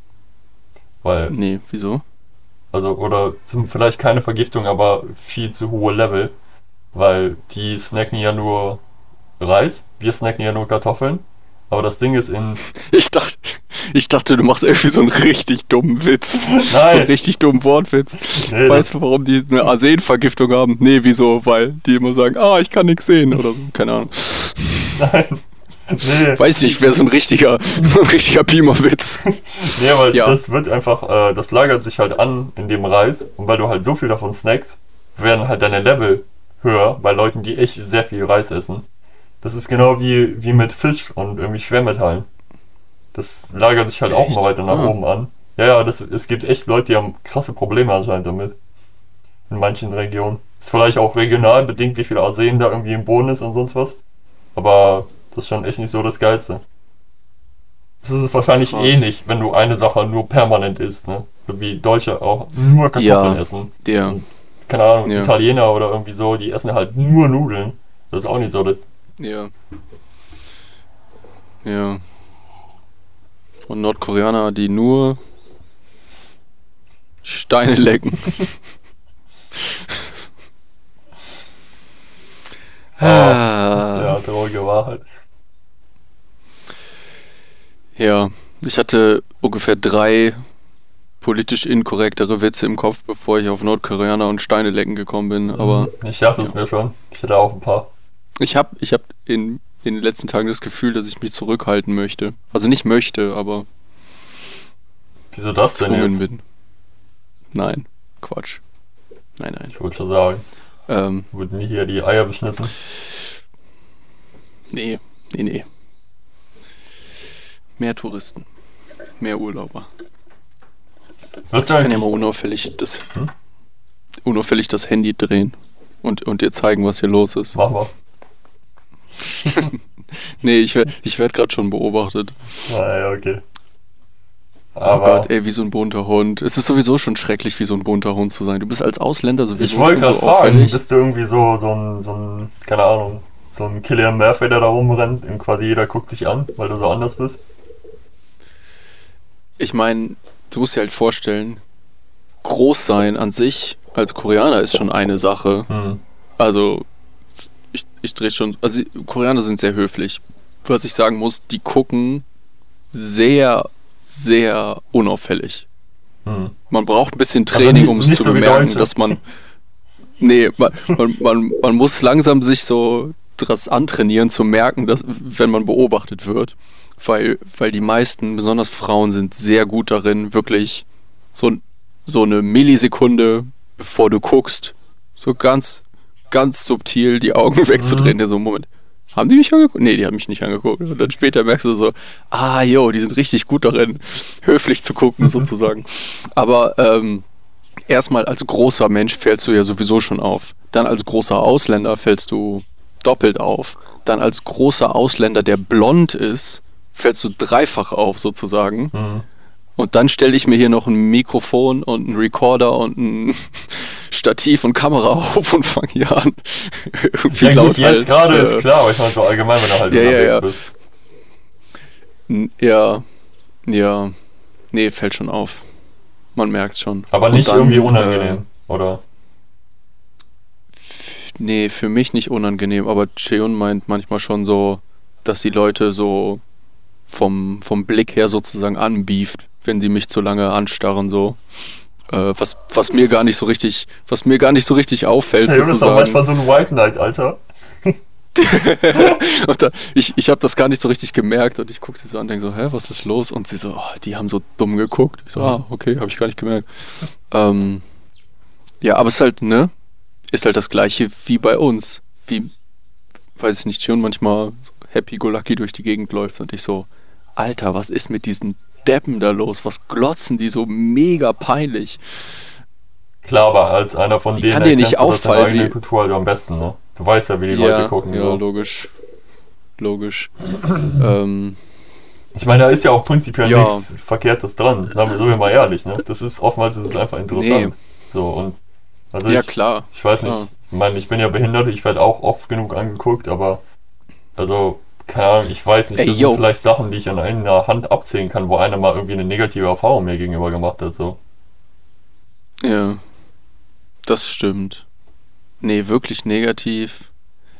[SPEAKER 2] Weil,
[SPEAKER 1] Nee, wieso?
[SPEAKER 2] also, oder zum, vielleicht keine Vergiftung, aber viel zu hohe Level. Weil die snacken ja nur Reis, wir snacken ja nur Kartoffeln. Aber das Ding ist in.
[SPEAKER 1] Ich dachte, ich dachte, du machst irgendwie so einen richtig dummen Witz. So einen
[SPEAKER 2] Nein!
[SPEAKER 1] richtig dummen Wortwitz.
[SPEAKER 2] Nee,
[SPEAKER 1] weißt du, warum die eine Arsenvergiftung haben? Nee, wieso? Weil die immer sagen, ah, ich kann nichts sehen oder so. Keine Ahnung.
[SPEAKER 2] Nein! Nee,
[SPEAKER 1] Weiß nicht, wäre so ein richtiger, so ein richtiger Beamer-Witz.
[SPEAKER 2] nee, weil
[SPEAKER 1] Ja.
[SPEAKER 2] das wird einfach, äh, das lagert sich halt an in dem Reis. Und weil du halt so viel davon snackst, werden halt deine Level höher bei Leuten, die echt sehr viel Reis essen. Das ist genau wie, wie mit Fisch und irgendwie Schwermetallen. Das lagert sich halt auch
[SPEAKER 1] Echt?
[SPEAKER 2] mal weiter nach
[SPEAKER 1] Ah.
[SPEAKER 2] oben an. Ja, ja, das, es gibt echt Leute, die haben krasse Probleme anscheinend damit. In manchen Regionen. Ist vielleicht auch regional bedingt, wie viel Arsen da irgendwie im Boden ist und sonst was. Aber das ist schon echt nicht so das Geilste. Das ist wahrscheinlich
[SPEAKER 1] Krass.
[SPEAKER 2] ähnlich, wenn du eine Sache nur permanent isst, ne? So wie Deutsche auch nur Kartoffeln
[SPEAKER 1] Ja.
[SPEAKER 2] essen.
[SPEAKER 1] Der,
[SPEAKER 2] Keine Ahnung,
[SPEAKER 1] Ja.
[SPEAKER 2] Italiener oder irgendwie so, die essen halt nur Nudeln. Das ist auch nicht so das.
[SPEAKER 1] Ja. Ja. Und Nordkoreaner, die nur Steine lecken. ah.
[SPEAKER 2] Ja, traurige Wahrheit.
[SPEAKER 1] Ja, ich hatte ungefähr drei politisch inkorrektere Witze im Kopf, bevor ich auf Nordkoreaner und Steine lecken gekommen bin. Aber
[SPEAKER 2] Ich dachte es mir schon. Ich hätte auch ein paar.
[SPEAKER 1] Ich habe ich hab in, in den letzten Tagen das Gefühl, dass ich mich zurückhalten möchte. Also nicht möchte, aber
[SPEAKER 2] Wieso das denn jetzt?
[SPEAKER 1] bin. Nein, Quatsch. Nein, nein.
[SPEAKER 2] Ich wollte schon sagen,
[SPEAKER 1] Ähm,
[SPEAKER 2] wurden nie hier die Eier beschnitten.
[SPEAKER 1] nee, nee, nee. Mehr Touristen. Mehr Urlauber.
[SPEAKER 2] Du
[SPEAKER 1] Ich kann ja mal unauffällig das.
[SPEAKER 2] Hm?
[SPEAKER 1] unauffällig das Handy drehen und, und dir zeigen, was hier los ist.
[SPEAKER 2] Mach mal.
[SPEAKER 1] Nee, ich werde ich werd gerade schon beobachtet.
[SPEAKER 2] Ah, ja, okay.
[SPEAKER 1] Oh
[SPEAKER 2] Aber
[SPEAKER 1] Gott, ey, wie so ein bunter Hund. Es ist sowieso schon schrecklich, wie so ein bunter Hund zu sein. Du bist als Ausländer sowieso
[SPEAKER 2] ich wollte
[SPEAKER 1] schon
[SPEAKER 2] gerade
[SPEAKER 1] so
[SPEAKER 2] fragen,
[SPEAKER 1] auffällig.
[SPEAKER 2] bist du irgendwie so, so ein, so ein, keine Ahnung, so ein Killian Murphy, der da rumrennt und quasi jeder guckt dich an, weil du so anders bist?
[SPEAKER 1] Ich meine, du musst dir halt vorstellen, groß sein an sich als Koreaner ist schon eine Sache.
[SPEAKER 2] Hm.
[SPEAKER 1] Also, ich, ich drehe schon. Also, Koreaner sind sehr höflich. Was ich sagen muss, die gucken sehr, sehr unauffällig.
[SPEAKER 2] Hm.
[SPEAKER 1] Man braucht ein bisschen
[SPEAKER 2] Also
[SPEAKER 1] Training, um es zu
[SPEAKER 2] so
[SPEAKER 1] bemerken, dass man. Nee, man, man, man, man muss langsam sich so das antrainieren, zu merken, dass, wenn man beobachtet wird. Weil, weil die meisten, besonders Frauen, sind sehr gut darin, wirklich so, so eine Millisekunde, bevor du guckst, so ganz, ganz subtil die Augen wegzudrehen. Der so, Moment, haben die mich angeguckt? Nee, die haben mich nicht angeguckt. Und dann später merkst du so, ah, yo, die sind richtig gut darin, höflich zu gucken, sozusagen. Aber ähm, erstmal als großer Mensch fällst du ja sowieso schon auf. Dann als großer Ausländer fällst du doppelt auf. Dann als großer Ausländer, der blond ist, fällst du dreifach auf, sozusagen.
[SPEAKER 2] Hm.
[SPEAKER 1] Und dann stelle ich mir hier noch ein Mikrofon und einen Recorder und ein Stativ und Kamera auf und fange hier an. Irgendwie
[SPEAKER 2] Ja
[SPEAKER 1] laut
[SPEAKER 2] gut, jetzt gerade
[SPEAKER 1] äh,
[SPEAKER 2] ist klar, aber ich meine so allgemein, wenn du halt
[SPEAKER 1] Ja,
[SPEAKER 2] unterwegs
[SPEAKER 1] ja.
[SPEAKER 2] bist.
[SPEAKER 1] Ja, ja. Nee, fällt schon auf. Man merkt schon.
[SPEAKER 2] Aber nicht
[SPEAKER 1] dann,
[SPEAKER 2] irgendwie
[SPEAKER 1] Äh,
[SPEAKER 2] unangenehm, oder?
[SPEAKER 1] nee, für mich nicht unangenehm, aber Cheon meint manchmal schon so, dass die Leute so vom, vom Blick her sozusagen anbieft, wenn sie mich zu lange anstarren, so. Äh, was, was mir gar nicht so richtig, was mir gar nicht so richtig auffällt,
[SPEAKER 2] Hey, das ist doch
[SPEAKER 1] sozusagen.
[SPEAKER 2] manchmal so ein White Knight, Alter.
[SPEAKER 1] da, ich ich habe das gar nicht so richtig gemerkt und ich gucke sie so an und denke so, hä, was ist los? Und sie so, oh, die haben so dumm geguckt. Ich so, ah, okay, habe ich gar nicht gemerkt. Ähm, ja, aber es ist halt, ne, ist halt das gleiche wie bei uns. Wie, weiß ich nicht, schon manchmal happy-go-lucky durch die Gegend läuft und ich so, Alter, was ist mit diesen Deppen da los? Was glotzen die so mega peinlich?
[SPEAKER 2] Klar, aber als einer von
[SPEAKER 1] Wie
[SPEAKER 2] denen
[SPEAKER 1] kann dir nicht
[SPEAKER 2] du
[SPEAKER 1] auffallen,
[SPEAKER 2] eigenen
[SPEAKER 1] wie-
[SPEAKER 2] Kultur halt am besten, ne? Du weißt ja, wie die Leute gucken.
[SPEAKER 1] ja,
[SPEAKER 2] so.
[SPEAKER 1] logisch. Logisch. ähm,
[SPEAKER 2] Ich meine, da ist ja auch prinzipiell
[SPEAKER 1] Ja.
[SPEAKER 2] nichts Verkehrtes dran. Sagen wir, sind wir mal ehrlich, ne? Das ist oftmals ist es einfach interessant. So und also
[SPEAKER 1] ja,
[SPEAKER 2] ich,
[SPEAKER 1] klar.
[SPEAKER 2] ich weiß nicht.
[SPEAKER 1] klar.
[SPEAKER 2] Ich meine, ich bin ja behindert, ich werde auch oft genug angeguckt, aber also keine Ahnung, ich weiß nicht,
[SPEAKER 1] Ey,
[SPEAKER 2] das
[SPEAKER 1] yo.
[SPEAKER 2] sind vielleicht Sachen, die ich an einer Hand abzählen kann, wo einer mal irgendwie eine negative Erfahrung mir gegenüber gemacht hat. So.
[SPEAKER 1] Ja, das stimmt. Nee, wirklich negativ.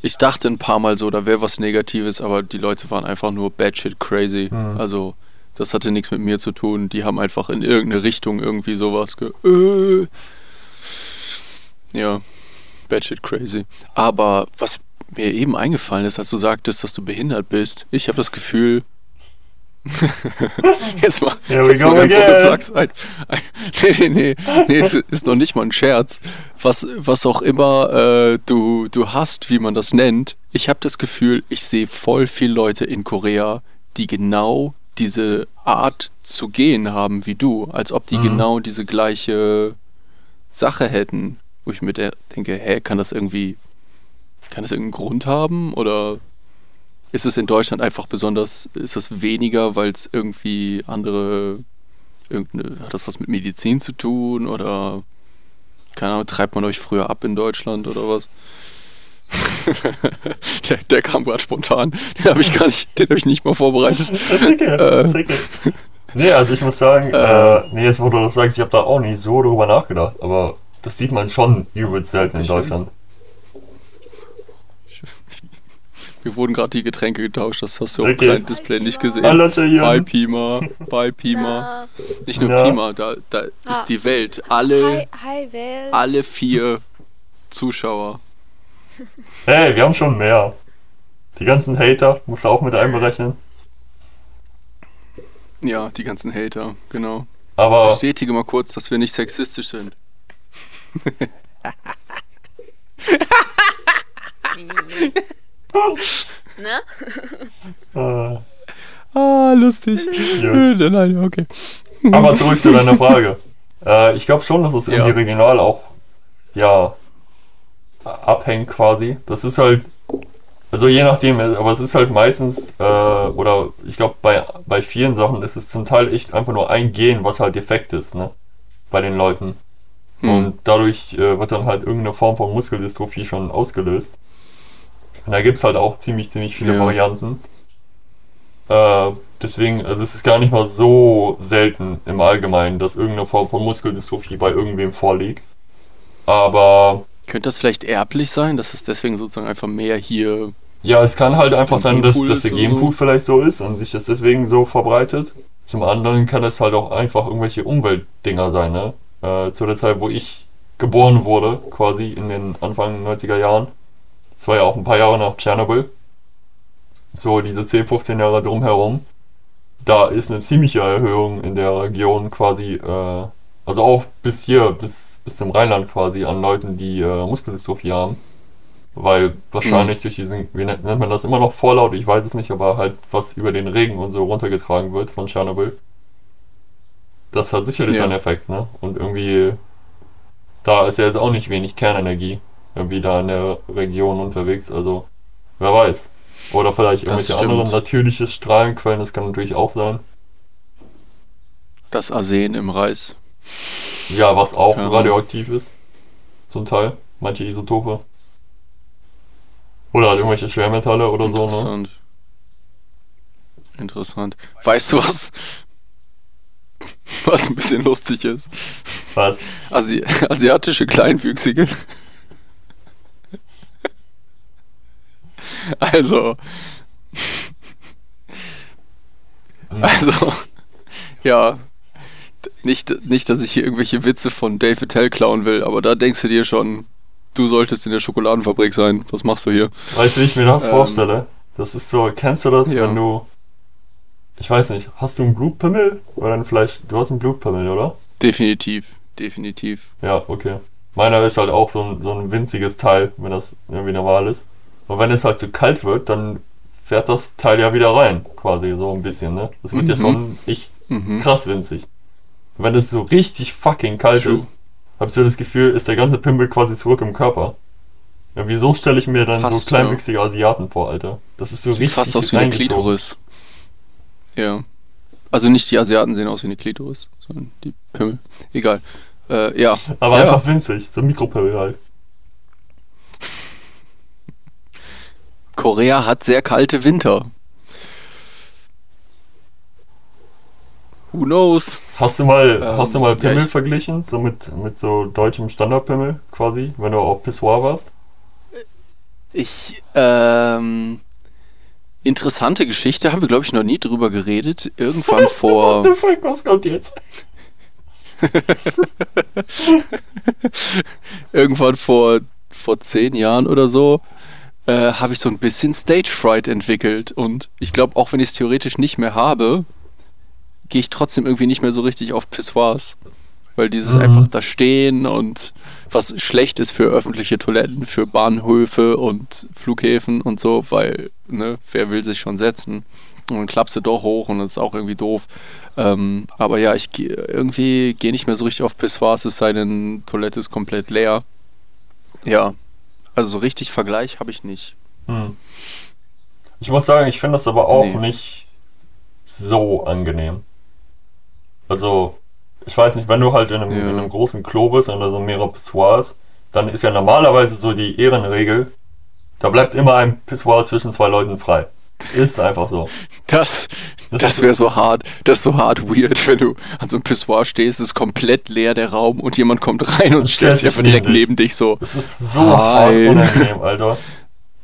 [SPEAKER 1] Ich dachte ein paar Mal so, da wäre was Negatives, aber die Leute waren einfach nur batshit crazy.
[SPEAKER 2] Hm.
[SPEAKER 1] Also, das hatte nichts mit mir zu tun. Die haben einfach in irgendeine Richtung irgendwie sowas ge... Äh. Ja, batshit crazy. Aber was mir eben eingefallen ist, als du sagtest, dass du behindert bist, ich habe das Gefühl... jetzt mal, jetzt mal ganz
[SPEAKER 2] again.
[SPEAKER 1] ohne Flachs. Ein, ein, nee, nee, nee, nee, es ist noch nicht mal ein Scherz. Was, was auch immer äh, du, du hast, wie man das nennt, ich habe das Gefühl, ich sehe voll viele Leute in Korea, die genau diese Art zu gehen haben wie du, als ob die
[SPEAKER 2] Mhm.
[SPEAKER 1] genau diese gleiche Sache hätten. Wo ich mir de- denke, hä, kann das irgendwie, kann das irgendeinen Grund haben? Oder ist es in Deutschland einfach besonders, ist das weniger, weil es irgendwie andere, irgendeine, hat das was mit Medizin zu tun? Oder, keine Ahnung, treibt man euch früher ab in Deutschland oder was? der, der kam gerade spontan. Den habe ich gar nicht, den habe ich nicht mal vorbereitet.
[SPEAKER 2] Das ist okay, das ist okay. Nee, also ich muss sagen, äh, nee, jetzt wo du das sagst, ich habe da auch nicht so drüber nachgedacht, aber das sieht man schon übelst selten in. Deutschland.
[SPEAKER 1] Wir wurden gerade die Getränke getauscht, das hast du auf dem
[SPEAKER 2] Okay.
[SPEAKER 1] kleinen Display nicht gesehen.
[SPEAKER 2] Hallo,
[SPEAKER 1] Bei. Pima, bei Pima. Nicht nur
[SPEAKER 2] Ja.
[SPEAKER 1] Pima, da, da
[SPEAKER 4] Ah.
[SPEAKER 1] ist die Welt. Alle,
[SPEAKER 4] hi, hi Welt.
[SPEAKER 1] alle vier Zuschauer.
[SPEAKER 2] Hey, wir haben schon mehr. Die ganzen Hater musst du auch mit einberechnen.
[SPEAKER 1] Ja, die ganzen Hater, genau.
[SPEAKER 2] Aber
[SPEAKER 1] Bestätige mal kurz, dass wir nicht sexistisch sind.
[SPEAKER 4] Ne?
[SPEAKER 2] äh,
[SPEAKER 1] Ah, lustig.
[SPEAKER 2] Gut.
[SPEAKER 1] Nein, okay.
[SPEAKER 2] Aber zurück zu deiner Frage. Äh, ich glaube schon, dass es
[SPEAKER 1] Ja.
[SPEAKER 2] irgendwie regional auch ja, abhängt quasi. Das ist halt, also je nachdem, aber es ist halt meistens, äh, oder ich glaube, bei, bei vielen Sachen ist es zum Teil echt einfach nur ein Gen, was halt defekt ist, ne? Bei den Leuten.
[SPEAKER 1] Hm.
[SPEAKER 2] Und dadurch äh, wird dann halt irgendeine Form von Muskeldystrophie schon ausgelöst. Und da gibt es halt auch ziemlich, ziemlich viele
[SPEAKER 1] Ja.
[SPEAKER 2] Varianten. Äh, deswegen, also es ist gar nicht mal so selten im Allgemeinen, dass irgendeine Form von Muskeldystrophie bei irgendwem vorliegt. Aber
[SPEAKER 1] Könnte das vielleicht erblich sein, dass es deswegen sozusagen einfach mehr hier.
[SPEAKER 2] ja, es kann halt einfach
[SPEAKER 1] Ein
[SPEAKER 2] sein, dass, dass der Genpool
[SPEAKER 1] so.
[SPEAKER 2] vielleicht so ist und sich das deswegen so verbreitet. Zum anderen kann es halt auch einfach irgendwelche Umweltdinger sein, ne? Äh, zu der Zeit, wo ich geboren wurde, quasi in den Anfang 90er Jahren. Das war ja auch ein paar Jahre nach Tschernobyl. So diese 10, 15 Jahre drumherum. Da ist eine ziemliche Erhöhung in der Region quasi, äh, also auch bis hier, bis, bis zum Rheinland quasi an Leuten, die äh, Muskeldystrophie haben. Weil wahrscheinlich durch diesen, wie nennt man das immer noch Vorlaut, ich weiß es nicht, aber halt was über den Regen und so runtergetragen wird von Tschernobyl. Das hat sicherlich
[SPEAKER 1] Ja.
[SPEAKER 2] seinen Effekt, ne? Und irgendwie, da ist ja jetzt auch nicht wenig Kernenergie irgendwie da in der Region unterwegs, also wer weiß. Oder vielleicht irgendwelche anderen natürliche Strahlenquellen, das kann natürlich auch sein.
[SPEAKER 1] Das Arsen im Reis.
[SPEAKER 2] Ja, was auch
[SPEAKER 1] Ja.
[SPEAKER 2] radioaktiv ist. Zum Teil. Manche Isotope. Oder halt irgendwelche Schwermetalle oder so, ne?
[SPEAKER 1] Interessant. Interessant. Weißt du was? Was ein bisschen lustig ist.
[SPEAKER 2] Was?
[SPEAKER 1] Asi asiatische Kleinwüchsige. Also. Also. Ja. Nicht, nicht, dass ich hier irgendwelche Witze von David Tell klauen will, aber da denkst du dir schon, du solltest in der Schokoladenfabrik sein. Was machst du hier?
[SPEAKER 2] Weißt du, wie ich mir das
[SPEAKER 1] Ähm.
[SPEAKER 2] vorstelle? Das ist so, kennst du das,
[SPEAKER 1] Ja.
[SPEAKER 2] wenn du. Ich weiß nicht, hast du einen Blutpimmel? Oder dann vielleicht. Du hast einen Blutpimmel, oder?
[SPEAKER 1] Definitiv. Definitiv.
[SPEAKER 2] Ja, okay. Meiner ist halt auch so ein, so ein winziges Teil, wenn das irgendwie normal ist. Aber wenn es halt zu kalt wird, dann fährt das Teil ja wieder rein, quasi so ein bisschen, ne? Das wird ja
[SPEAKER 1] Mhm.
[SPEAKER 2] schon echt
[SPEAKER 1] Mhm.
[SPEAKER 2] krass winzig. Wenn es so richtig fucking kalt
[SPEAKER 1] True.
[SPEAKER 2] ist, ich so das Gefühl, ist der ganze Pimmel quasi zurück im Körper. Ja, wieso stelle ich mir dann so
[SPEAKER 1] Fast,
[SPEAKER 2] kleinwüchsige Asiaten vor, Alter? Das ist so
[SPEAKER 1] Sieht
[SPEAKER 2] richtig
[SPEAKER 1] fast aus wie eine. Klitoris. Ja. Also nicht die Asiaten sehen aus wie eine Klitoris, sondern die Pimmel. Egal. Äh, ja.
[SPEAKER 2] Aber
[SPEAKER 1] Ja.
[SPEAKER 2] einfach winzig, so ein Mikropimmel halt.
[SPEAKER 1] Korea hat sehr kalte Winter. Who knows?
[SPEAKER 2] Hast du mal,
[SPEAKER 1] Ähm,
[SPEAKER 2] hast du mal
[SPEAKER 1] ja,
[SPEAKER 2] Pimmel
[SPEAKER 1] ich-
[SPEAKER 2] verglichen? So mit, mit so deutschem Standardpimmel quasi, wenn du auf Pissoir warst?
[SPEAKER 1] Ich, ähm, interessante Geschichte, haben wir glaube ich noch nie drüber geredet. Irgendwann vor,
[SPEAKER 2] What the fuck, was kommt jetzt?
[SPEAKER 1] irgendwann vor, vor zehn Jahren oder so, äh, habe ich so ein bisschen Stage Fright entwickelt. Und ich glaube, auch wenn ich es theoretisch nicht mehr habe, gehe ich trotzdem irgendwie nicht mehr so richtig auf Pissoirs. Weil dieses
[SPEAKER 2] Mhm.
[SPEAKER 1] einfach da stehen und was schlecht ist für öffentliche Toiletten, für Bahnhöfe und Flughäfen und so, weil, ne, wer will sich schon setzen? Und dann klappst du doch hoch und das ist auch irgendwie doof. Ähm, aber ja, ich geh, irgendwie gehe nicht mehr so richtig auf Pissoirs, es sei denn, Toilette ist komplett leer. Ja, also so richtig Vergleich habe ich nicht.
[SPEAKER 2] Hm. Ich muss sagen, ich finde das aber auch
[SPEAKER 1] Nee.
[SPEAKER 2] nicht so angenehm. Also, ich weiß nicht, wenn du halt in einem,
[SPEAKER 1] Ja.
[SPEAKER 2] in einem großen Klo bist da so mehrere Pissoirs, dann ist ja normalerweise so die Ehrenregel, da bleibt immer ein Pissoir zwischen zwei Leuten frei. Ist einfach so.
[SPEAKER 1] Das,
[SPEAKER 2] Das
[SPEAKER 1] das, wäre so hart, das ist so hart weird, wenn du an so einem Pissoir stehst, ist komplett leer der Raum und jemand kommt rein und stellt sich direkt
[SPEAKER 2] neben dich.
[SPEAKER 1] so.
[SPEAKER 2] Das ist so hart unangenehm, Alter.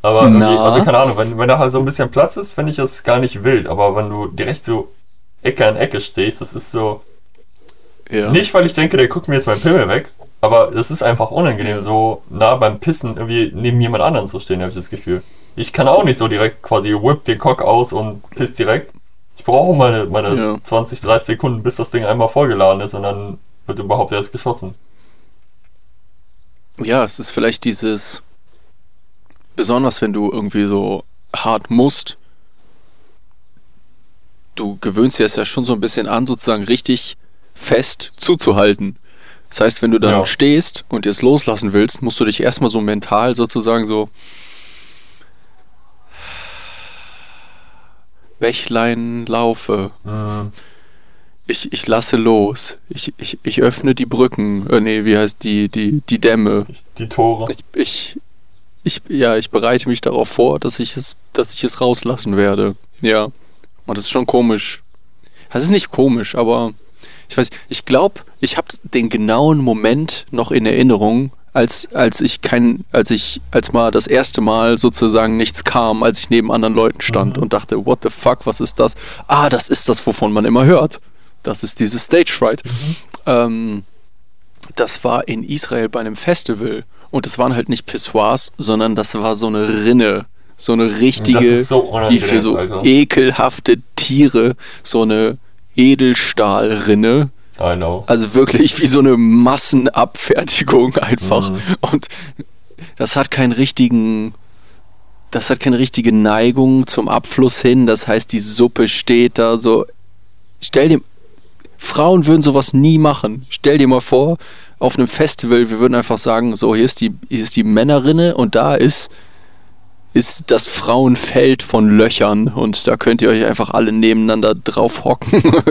[SPEAKER 2] Aber also keine Ahnung, wenn, wenn da halt so ein bisschen Platz ist, finde ich das gar nicht wild. Aber wenn du direkt so Ecke an Ecke stehst, das ist so.
[SPEAKER 1] Ja.
[SPEAKER 2] Nicht, weil ich denke, der guckt mir jetzt meinen Pimmel weg, aber das ist einfach unangenehm, so nah beim Pissen irgendwie neben jemand anderen zu stehen, habe ich das Gefühl. Ich kann auch nicht so direkt quasi whip den Cock aus und piss direkt. Ich brauche meine, meine
[SPEAKER 1] Ja.
[SPEAKER 2] 20, 30 Sekunden, bis das Ding einmal vollgeladen ist und dann wird überhaupt erst geschossen.
[SPEAKER 1] Ja, es ist vielleicht dieses, besonders wenn du irgendwie so hart musst, du gewöhnst dir es ja schon so ein bisschen an, sozusagen richtig fest zuzuhalten. Das heißt, wenn du dann
[SPEAKER 2] Ja.
[SPEAKER 1] stehst und jetzt loslassen willst, musst du dich erstmal so mental sozusagen so Bächlein laufe.
[SPEAKER 2] Mhm.
[SPEAKER 1] Ich, ich lasse los. Ich, ich, ich öffne die Brücken. Äh, nee, wie heißt die, die, die Dämme.
[SPEAKER 2] Die Tore.
[SPEAKER 1] Ich, ich, ich, ja, ich bereite mich darauf vor, dass ich es, dass ich es rauslassen werde. Ja. Und das ist schon komisch. Das ist nicht komisch, aber ich weiß, ich glaube, ich habe den genauen Moment noch in Erinnerung, als, als ich kein, als ich, als mal das erste Mal sozusagen nichts kam, als ich neben anderen Leuten stand
[SPEAKER 2] Mhm.
[SPEAKER 1] und dachte, what the fuck, was ist das? Ah, das ist das, wovon man immer hört. Das ist dieses Stage Fright. Ähm, das war in Israel bei einem Festival. Und es waren halt nicht Pissoirs, sondern das war so eine Rinne. So eine richtige,
[SPEAKER 2] so
[SPEAKER 1] wie
[SPEAKER 2] unangenehm,
[SPEAKER 1] für so
[SPEAKER 2] Alter.
[SPEAKER 1] ekelhafte Tiere, so eine Edelstahlrinne.
[SPEAKER 2] I know.
[SPEAKER 1] Also wirklich wie so eine Massenabfertigung einfach.
[SPEAKER 2] Mhm.
[SPEAKER 1] Und das hat keinen richtigen, das hat keine richtige Neigung zum Abfluss hin. Das heißt, die Suppe steht da so. Stell dir, Frauen würden sowas nie machen. Stell dir mal vor, auf einem Festival, wir würden einfach sagen, so, hier ist die, hier ist die Männerrinne und da ist, ist das Frauenfeld von Löchern und da könnt ihr euch einfach alle nebeneinander drauf hocken,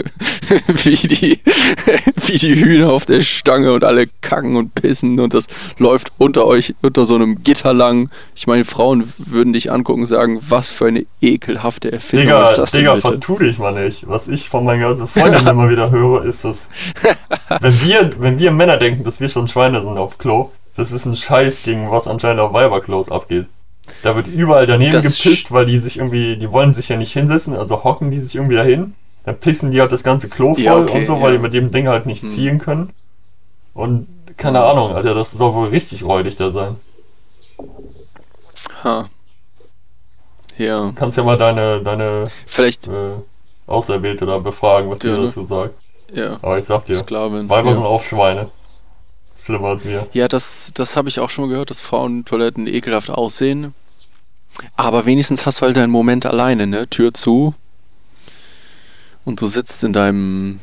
[SPEAKER 1] wie, die, wie die Hühner auf der Stange und alle kacken und pissen und das läuft unter euch, unter so einem Gitter lang. Ich meine, Frauen würden dich angucken und sagen, was für eine ekelhafte Erfindung
[SPEAKER 2] Digga,
[SPEAKER 1] ist das
[SPEAKER 2] Digga,
[SPEAKER 1] denn bitte?
[SPEAKER 2] vertu dich mal nicht. Was ich von meinen ganzen Freunden immer wieder höre, ist, dass wenn wir, wenn wir Männer denken, dass wir schon Schweine sind auf Klo, das ist ein Scheiß gegen was anscheinend auf Weiberklos abgeht. Da wird überall daneben
[SPEAKER 1] Das
[SPEAKER 2] gepisst, weil die sich irgendwie, die wollen sich ja nicht hinsetzen, also hocken die sich irgendwie dahin. Dann pissen die halt das ganze Klo voll
[SPEAKER 1] Ja, okay,
[SPEAKER 2] und so,
[SPEAKER 1] ja.
[SPEAKER 2] weil die mit dem Ding halt nicht
[SPEAKER 1] Hm.
[SPEAKER 2] ziehen können. Und keine Ahnung, Alter, das soll wohl richtig räudig da sein.
[SPEAKER 1] Ha. Ja,
[SPEAKER 2] Kannst ja mal deine, deine
[SPEAKER 1] vielleicht,
[SPEAKER 2] äh, Auserwählte da befragen, was die
[SPEAKER 1] Ja, ne?
[SPEAKER 2] dazu sagt.
[SPEAKER 1] ja,
[SPEAKER 2] Aber ich sag dir,
[SPEAKER 1] Sklavin.
[SPEAKER 2] Weiber
[SPEAKER 1] ja.
[SPEAKER 2] sind auch Schweine. Schlimmer als wir.
[SPEAKER 1] Ja, das, das habe ich auch schon mal gehört, dass Frauentoiletten ekelhaft aussehen. Aber wenigstens hast du halt deinen Moment alleine, ne? Tür zu. Und du sitzt in deinem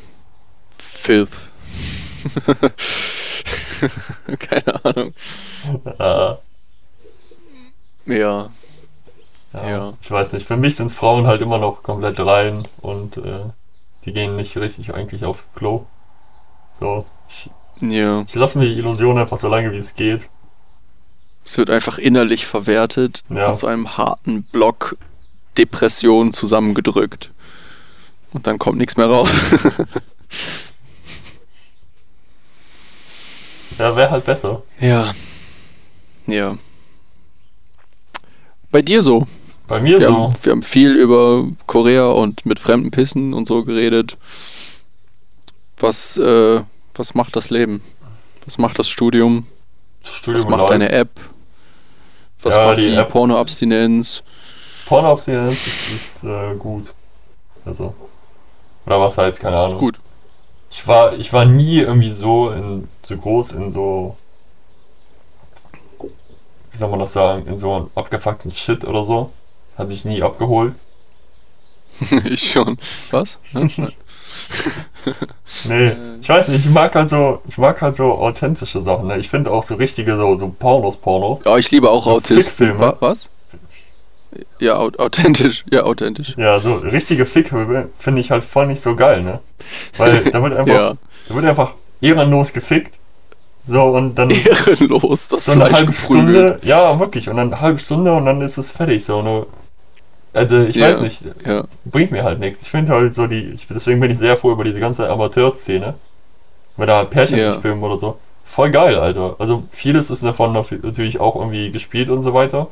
[SPEAKER 1] Filth. Keine Ahnung.
[SPEAKER 2] Äh,
[SPEAKER 1] Ja.
[SPEAKER 2] ja.
[SPEAKER 1] Ja.
[SPEAKER 2] Ich weiß nicht, für mich sind Frauen halt immer noch komplett rein und äh, die gehen nicht richtig eigentlich auf Klo. So, ich,
[SPEAKER 1] Ja.
[SPEAKER 2] ich lasse mir die Illusion einfach so lange wie es geht.
[SPEAKER 1] Es wird einfach innerlich verwertet
[SPEAKER 2] Ja.
[SPEAKER 1] zu einem harten Block Depression zusammengedrückt. Und dann kommt nichts mehr raus.
[SPEAKER 2] Ja, wäre halt besser.
[SPEAKER 1] ja. Ja. Bei dir so.
[SPEAKER 2] Bei mir
[SPEAKER 1] Wir,
[SPEAKER 2] so.
[SPEAKER 1] haben, wir haben viel über Korea und mit fremden Pissen und so geredet. Was, äh, was macht das Leben? Was macht das Studium?
[SPEAKER 2] Studium
[SPEAKER 1] Was macht
[SPEAKER 2] läuft.
[SPEAKER 1] deine App? Was
[SPEAKER 2] Ja,
[SPEAKER 1] macht
[SPEAKER 2] die
[SPEAKER 1] die. Pornoabstinenz?
[SPEAKER 2] Pornoabstinenz ist, ist äh, gut. Also. Oder was heißt, keine Ahnung.
[SPEAKER 1] Gut.
[SPEAKER 2] Ich war, ich war nie irgendwie so in so groß in so wie soll man das sagen, in so einem abgefuckten Shit oder so. Hat mich nie abgeholt.
[SPEAKER 1] ich schon. Was?
[SPEAKER 2] Nee, ich weiß nicht, ich mag halt so, ich mag halt so authentische Sachen, ne? Ich finde auch so richtige so, so Pornos, Pornos.
[SPEAKER 1] Ja, ich liebe auch
[SPEAKER 2] So
[SPEAKER 1] Autisten. Wa was? Ja, au authentisch. Ja, authentisch.
[SPEAKER 2] Ja, so richtige Fickhöbe finde ich halt voll nicht so geil, ne? Weil da wird einfach,
[SPEAKER 1] Ja.
[SPEAKER 2] da wird einfach ehrenlos gefickt. So und dann
[SPEAKER 1] Ehrenlos, das
[SPEAKER 2] so eine
[SPEAKER 1] Fleisch
[SPEAKER 2] halbe
[SPEAKER 1] geprügelt.
[SPEAKER 2] Stunde, ja, wirklich, und dann eine halbe Stunde und dann ist es fertig, so eine. Also ich
[SPEAKER 1] Ja.
[SPEAKER 2] weiß nicht,
[SPEAKER 1] Ja.
[SPEAKER 2] bringt mir halt nichts. Ich finde halt so die, ich, deswegen bin ich sehr froh über diese ganze Amateurszene. Wenn da Pärchen
[SPEAKER 1] Ja.
[SPEAKER 2] sich filmen oder so. Voll geil, Alter. Also vieles ist davon natürlich auch irgendwie gespielt und so weiter.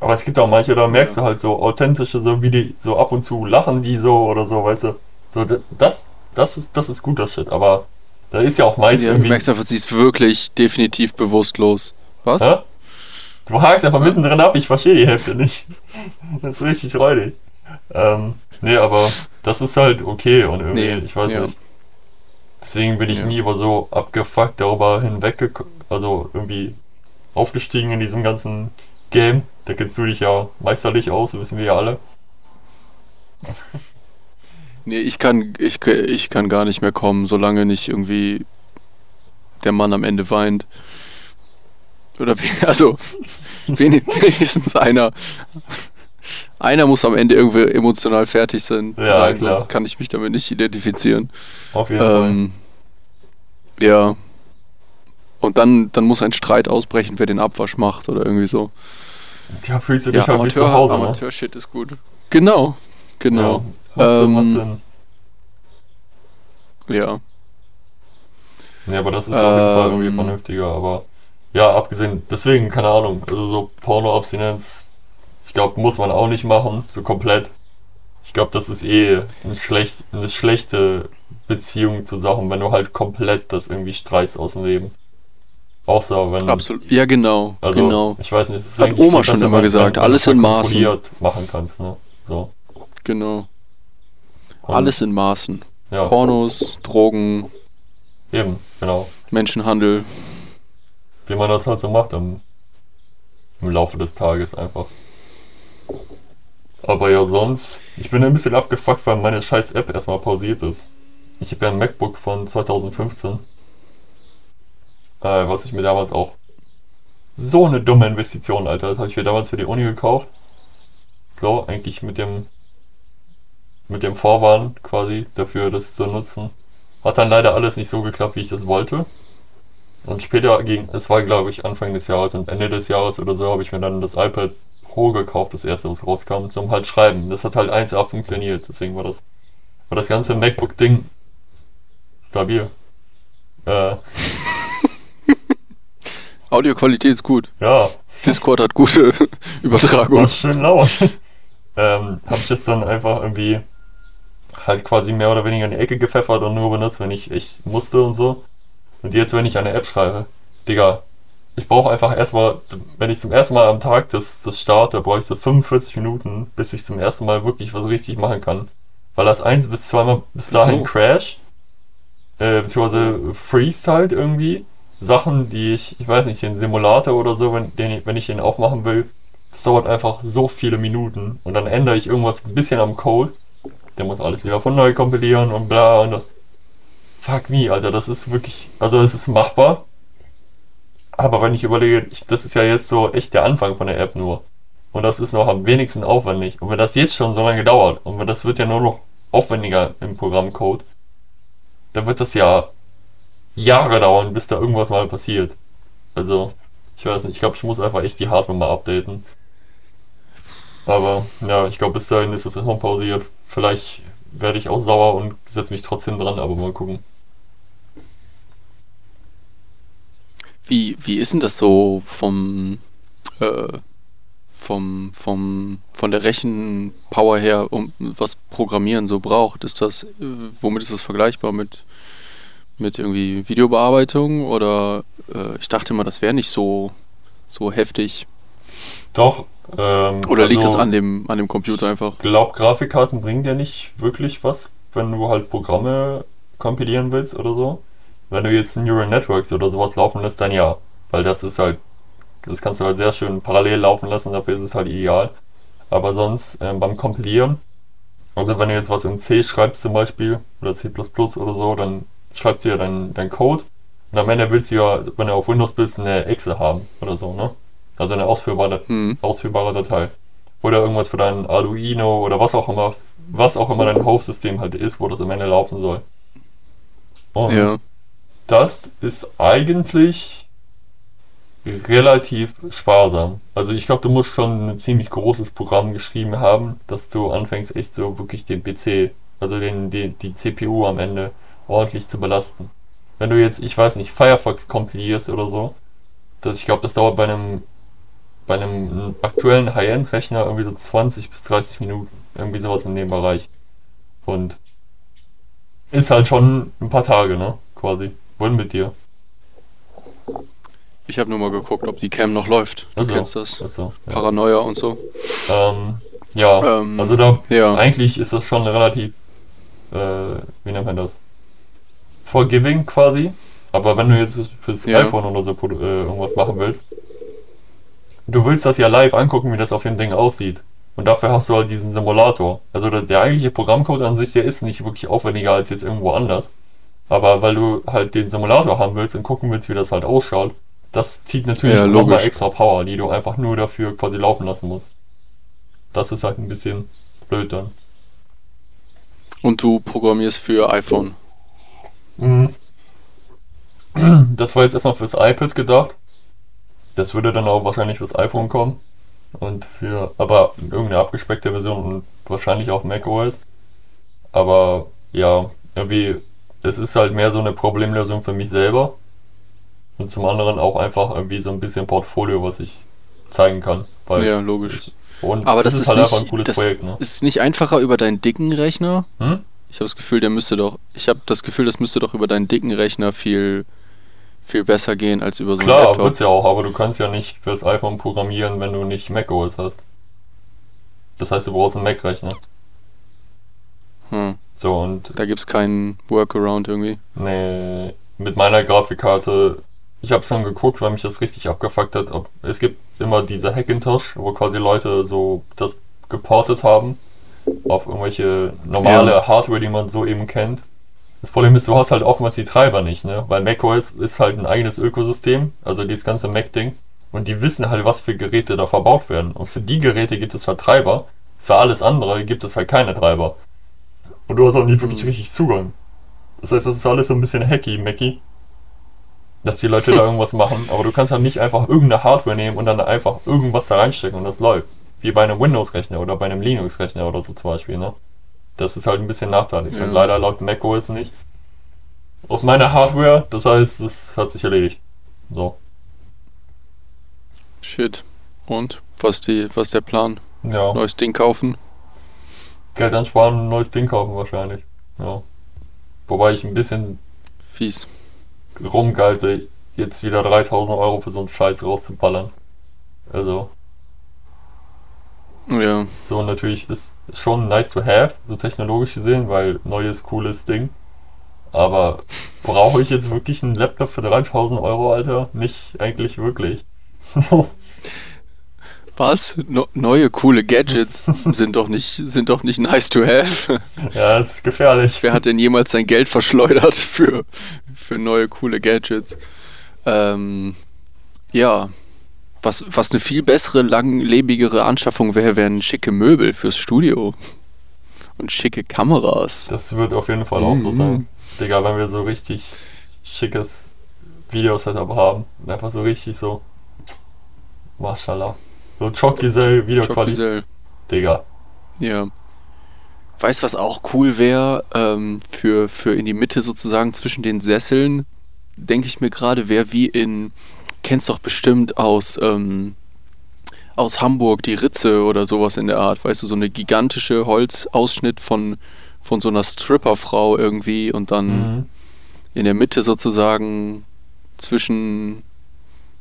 [SPEAKER 2] Aber es gibt auch manche, da merkst du halt so authentische, so wie die so ab und zu lachen die so oder so, weißt du. So, das, das ist, das ist guter Shit, aber da ist ja auch meist
[SPEAKER 1] ja du
[SPEAKER 2] irgendwie.
[SPEAKER 1] merkst einfach, sie ist wirklich definitiv bewusstlos. Was?
[SPEAKER 2] Hä? Du hakst einfach mittendrin ab, ich verstehe die Hälfte nicht. Das ist richtig räudig. Ähm, nee, aber das ist halt okay und irgendwie,
[SPEAKER 1] Nee,
[SPEAKER 2] ich weiß
[SPEAKER 1] ja.
[SPEAKER 2] nicht. Deswegen bin ich
[SPEAKER 1] Ja.
[SPEAKER 2] nie über so abgefuckt darüber hinweggekommen, also irgendwie aufgestiegen in diesem ganzen Game. Da kennst du dich ja meisterlich aus, wissen wir ja alle.
[SPEAKER 1] Nee, ich kann, ich, ich kann gar nicht mehr kommen, solange nicht irgendwie der Mann am Ende weint. Oder also wenig- wenigstens einer. Einer muss am Ende irgendwie emotional fertig sein.
[SPEAKER 2] Ja,
[SPEAKER 1] sein
[SPEAKER 2] klar.
[SPEAKER 1] sonst kann ich mich damit nicht identifizieren.
[SPEAKER 2] Auf jeden Fall.
[SPEAKER 1] Ähm, ja. Und dann, dann muss ein Streit ausbrechen, wer den Abwasch macht oder irgendwie so.
[SPEAKER 2] Ja, fühlst du
[SPEAKER 1] Ja,
[SPEAKER 2] dich halt wie zu Hause, ne?
[SPEAKER 1] Amateur-Shit ist gut. Genau, genau.
[SPEAKER 2] Ja, macht Sinn, macht
[SPEAKER 1] Ähm,
[SPEAKER 2] Sinn.
[SPEAKER 1] Ja.
[SPEAKER 2] Ja, aber das ist auf jeden Fall irgendwie
[SPEAKER 1] Ähm.
[SPEAKER 2] vernünftiger. Aber ja, abgesehen, deswegen, keine Ahnung, also so Porno-Abstinenz, ich glaube, muss man auch nicht machen, so komplett. Ich glaube, das ist eh ein schlecht, eine schlechte Beziehung zu Sachen, wenn du halt komplett das irgendwie streichst aus dem Leben. Außer wenn.
[SPEAKER 1] Absolut. Ja, genau.
[SPEAKER 2] Also,
[SPEAKER 1] genau.
[SPEAKER 2] ich weiß nicht, es ist
[SPEAKER 1] Hat Oma
[SPEAKER 2] viel
[SPEAKER 1] schon immer gesagt,
[SPEAKER 2] wenn
[SPEAKER 1] alles in Maßen.
[SPEAKER 2] machen kannst, ne? So.
[SPEAKER 1] Genau.
[SPEAKER 2] Und,
[SPEAKER 1] Alles in Maßen.
[SPEAKER 2] ja,
[SPEAKER 1] Pornos, Drogen,
[SPEAKER 2] Eben, genau.
[SPEAKER 1] Menschenhandel.
[SPEAKER 2] Wie man das halt so macht im, im Laufe des Tages einfach. Aber ja, sonst, ich bin ein bisschen abgefuckt, weil meine scheiß App erstmal pausiert ist. Ich habe ja ein MacBook von 2015. Äh, was ich mir damals auch. So eine dumme Investition, Alter. Das habe ich mir damals für die Uni gekauft. So, eigentlich mit dem. Mit dem Vorwand quasi dafür, das zu nutzen. Hat dann leider alles nicht so geklappt, wie ich das wollte. Und später ging, es war glaube ich Anfang des Jahres und Ende des Jahres oder so, habe ich mir dann das iPad Pro gekauft, das erste, was rauskam, zum halt Schreiben. Das hat halt 1A funktioniert, deswegen war das, war das ganze MacBook-Ding stabil. Äh,
[SPEAKER 1] Audioqualität ist gut.
[SPEAKER 2] ja,
[SPEAKER 1] Discord hat gute Übertragung.
[SPEAKER 2] war schön laut. ähm, habe ich das dann einfach irgendwie halt quasi mehr oder weniger in die Ecke gepfeffert und nur benutzt, wenn ich echt musste und so. Und jetzt, wenn ich eine App schreibe, Digga, ich brauche einfach erstmal, wenn ich zum ersten Mal am Tag das, das starte, brauche ich so 45 Minuten, bis ich zum ersten Mal wirklich was richtig machen kann. Weil das eins bis zweimal bis dahin
[SPEAKER 1] So.
[SPEAKER 2] Crash, äh, beziehungsweise freest halt irgendwie. Sachen, die ich, ich weiß nicht, den Simulator oder so, wenn, den, wenn ich den aufmachen will, das dauert einfach so viele Minuten. Und dann ändere ich irgendwas ein bisschen am Code. Der muss alles wieder von neu kompilieren und bla und das. Fuck me, Alter, das ist wirklich, also es ist machbar. Aber wenn ich überlege, ich, das ist ja jetzt so echt der Anfang von der App nur. Und das ist noch am wenigsten aufwendig. Und wenn das jetzt schon so lange dauert, und wenn das wird ja nur noch aufwendiger im Programmcode, dann wird das ja Jahre dauern, bis da irgendwas mal passiert. Also, ich weiß nicht, ich glaube, ich muss einfach echt die Hardware mal updaten. Aber ja, ich glaube, bis dahin ist es erstmal pausiert. Vielleicht werde ich auch sauer und setze mich trotzdem dran, aber mal gucken.
[SPEAKER 1] Wie, wie ist denn das so vom, äh, vom, vom, von der Rechenpower her, um was Programmieren so braucht? Ist das, äh, womit ist das vergleichbar mit, mit irgendwie Videobearbeitung? Oder äh, ich dachte immer, das wäre nicht so, so heftig.
[SPEAKER 2] Doch. Ähm,
[SPEAKER 1] Oder liegt
[SPEAKER 2] also,
[SPEAKER 1] es an dem, an dem Computer einfach?
[SPEAKER 2] Ich glaube, Grafikkarten bringen dir nicht wirklich was, wenn du halt Programme kompilieren willst oder so. Wenn du jetzt Neural Networks oder sowas laufen lässt, dann ja. Weil das ist halt, das kannst du halt sehr schön parallel laufen lassen, dafür ist es halt ideal. Aber sonst ähm, beim Kompilieren, also wenn du jetzt was in C schreibst zum Beispiel, oder C++ oder so, dann schreibst du ja deinen dein Code. Und am Ende willst du ja, wenn du auf Windows bist, eine Exe haben oder so, ne? Also eine ausführbare
[SPEAKER 1] Hm.
[SPEAKER 2] ausführbare Datei. Oder irgendwas für dein Arduino oder was auch immer, was auch immer dein Host-System halt ist, wo das am Ende laufen soll. Und
[SPEAKER 1] Ja.
[SPEAKER 2] das ist eigentlich relativ sparsam. Also ich glaube, du musst schon ein ziemlich großes Programm geschrieben haben, dass du anfängst echt so wirklich den PC, also den, die, die CPU am Ende ordentlich zu belasten. Wenn du jetzt, ich weiß nicht, Firefox kompilierst oder so, das, ich glaube, das dauert bei einem bei einem aktuellen High-End-Rechner irgendwie so 20 bis 30 Minuten. Irgendwie sowas in dem Bereich. Und ist halt schon ein paar Tage, ne? Quasi. Wohin mit dir?
[SPEAKER 1] Ich habe nur mal geguckt, ob die Cam noch läuft. Du
[SPEAKER 2] Also,
[SPEAKER 1] kennst das.
[SPEAKER 2] Achso, ja.
[SPEAKER 1] Paranoia und so.
[SPEAKER 2] Ähm, ja,
[SPEAKER 1] Ähm,
[SPEAKER 2] also da
[SPEAKER 1] ja.
[SPEAKER 2] eigentlich ist das schon relativ, äh, wie nennt man das? Forgiving quasi. Aber wenn du jetzt fürs
[SPEAKER 1] Ja.
[SPEAKER 2] iPhone oder so äh, irgendwas machen willst, du willst das ja live angucken, wie das auf dem Ding aussieht. Und dafür hast du halt diesen Simulator. Also der, der eigentliche Programmcode an sich, der ist nicht wirklich aufwendiger als jetzt irgendwo anders. Aber weil du halt den Simulator haben willst und gucken willst, wie das halt ausschaut, das zieht natürlich
[SPEAKER 1] Ja,
[SPEAKER 2] nochmal extra Power, die du einfach nur dafür quasi laufen lassen musst. Das ist halt ein bisschen blöd dann.
[SPEAKER 1] Und du programmierst für iPhone.
[SPEAKER 2] Mhm. Das war jetzt erstmal fürs iPad gedacht. Das würde dann auch wahrscheinlich fürs iPhone kommen. Und für, aber irgendeine abgespeckte Version und wahrscheinlich auch macOS. Aber ja, irgendwie, es ist halt mehr so eine Problemlösung für mich selber. Und zum anderen auch einfach irgendwie so ein bisschen Portfolio, was ich zeigen kann. Weil
[SPEAKER 1] Ja, logisch.
[SPEAKER 2] Und
[SPEAKER 1] Aber
[SPEAKER 2] es
[SPEAKER 1] das
[SPEAKER 2] ist
[SPEAKER 1] ist
[SPEAKER 2] halt
[SPEAKER 1] nicht,
[SPEAKER 2] einfach ein cooles
[SPEAKER 1] das
[SPEAKER 2] Projekt, ne?
[SPEAKER 1] ist nicht einfacher über deinen dicken Rechner.
[SPEAKER 2] Hm?
[SPEAKER 1] Ich habe das Gefühl, der müsste doch. Ich habe das Gefühl, das müsste doch über deinen dicken Rechner viel, viel besser gehen als über so einen
[SPEAKER 2] Klar,
[SPEAKER 1] Laptop.
[SPEAKER 2] wird's ja auch, aber du kannst ja nicht fürs iPhone programmieren, wenn du nicht macOS hast. Das heißt, du brauchst einen Mac-Rechner.
[SPEAKER 1] Hm.
[SPEAKER 2] So, und
[SPEAKER 1] Da gibt's keinen Workaround irgendwie.
[SPEAKER 2] nee, mit meiner Grafikkarte, ich habe schon geguckt, weil mich das richtig abgefuckt hat. Ob, es gibt immer diese Hackintosh, wo quasi Leute so das geportet haben auf irgendwelche normale
[SPEAKER 1] Ja.
[SPEAKER 2] Hardware, die man so eben kennt. Das Problem ist, du hast halt oftmals die Treiber nicht, ne? Weil macOS ist halt ein eigenes Ökosystem, also dieses ganze Mac-Ding. Und die wissen halt, was für Geräte da verbaut werden. Und für die Geräte gibt es halt Treiber, für alles andere gibt es halt keine Treiber. Und du hast auch nicht wirklich
[SPEAKER 1] Mhm.
[SPEAKER 2] richtig Zugang. Das heißt, das ist alles so ein bisschen hacky, Macky. Dass die Leute da irgendwas machen, aber du kannst halt nicht einfach irgendeine Hardware nehmen und dann einfach irgendwas da reinstecken und das läuft. Wie bei einem Windows-Rechner oder bei einem Linux-Rechner oder so zum Beispiel, ne? Das ist halt ein bisschen nachteilig.
[SPEAKER 1] Ja.
[SPEAKER 2] Und leider läuft macOS nicht. Auf meiner Hardware, das heißt, es hat sich erledigt. So.
[SPEAKER 1] Shit. Und? Was, die, was ist der Plan?
[SPEAKER 2] Ja.
[SPEAKER 1] Neues Ding kaufen?
[SPEAKER 2] Geld ansparen, ein neues Ding kaufen wahrscheinlich. Ja. Wobei ich ein bisschen
[SPEAKER 1] Fies.
[SPEAKER 2] rumgelte, jetzt wieder 3000 Euro für so einen Scheiß rauszuballern. Also,
[SPEAKER 1] Ja.
[SPEAKER 2] so natürlich ist schon nice to have, so technologisch gesehen, weil neues, cooles Ding. Aber brauche ich jetzt wirklich einen Laptop für 3000 Euro, Alter? Nicht eigentlich wirklich. So.
[SPEAKER 1] Was? No, neue coole Gadgets sind doch nicht, sind doch nicht nice to have.
[SPEAKER 2] Ja, es ist gefährlich.
[SPEAKER 1] Wer hat denn jemals sein Geld verschleudert für, für neue coole Gadgets? Ähm, ja. Was, was eine viel bessere, langlebigere Anschaffung wäre, wären schicke Möbel fürs Studio. Und schicke Kameras.
[SPEAKER 2] Das wird auf jeden Fall auch so
[SPEAKER 1] Mhm.
[SPEAKER 2] sein. Digga, wenn wir so richtig schickes Videosetup haben. Und einfach so richtig so. Mashallah. So Chokisel Videoqualität. Digga.
[SPEAKER 1] Ja. Weißt was auch cool wäre, ähm, für, für in die Mitte sozusagen zwischen den Sesseln, denke ich mir gerade, wäre wie in, kennst doch bestimmt aus, ähm, aus Hamburg die Ritze oder sowas in der Art, weißt du, so eine gigantische Holzausschnitt von, von so einer Stripperfrau irgendwie und dann
[SPEAKER 2] Mhm.
[SPEAKER 1] in der Mitte sozusagen zwischen,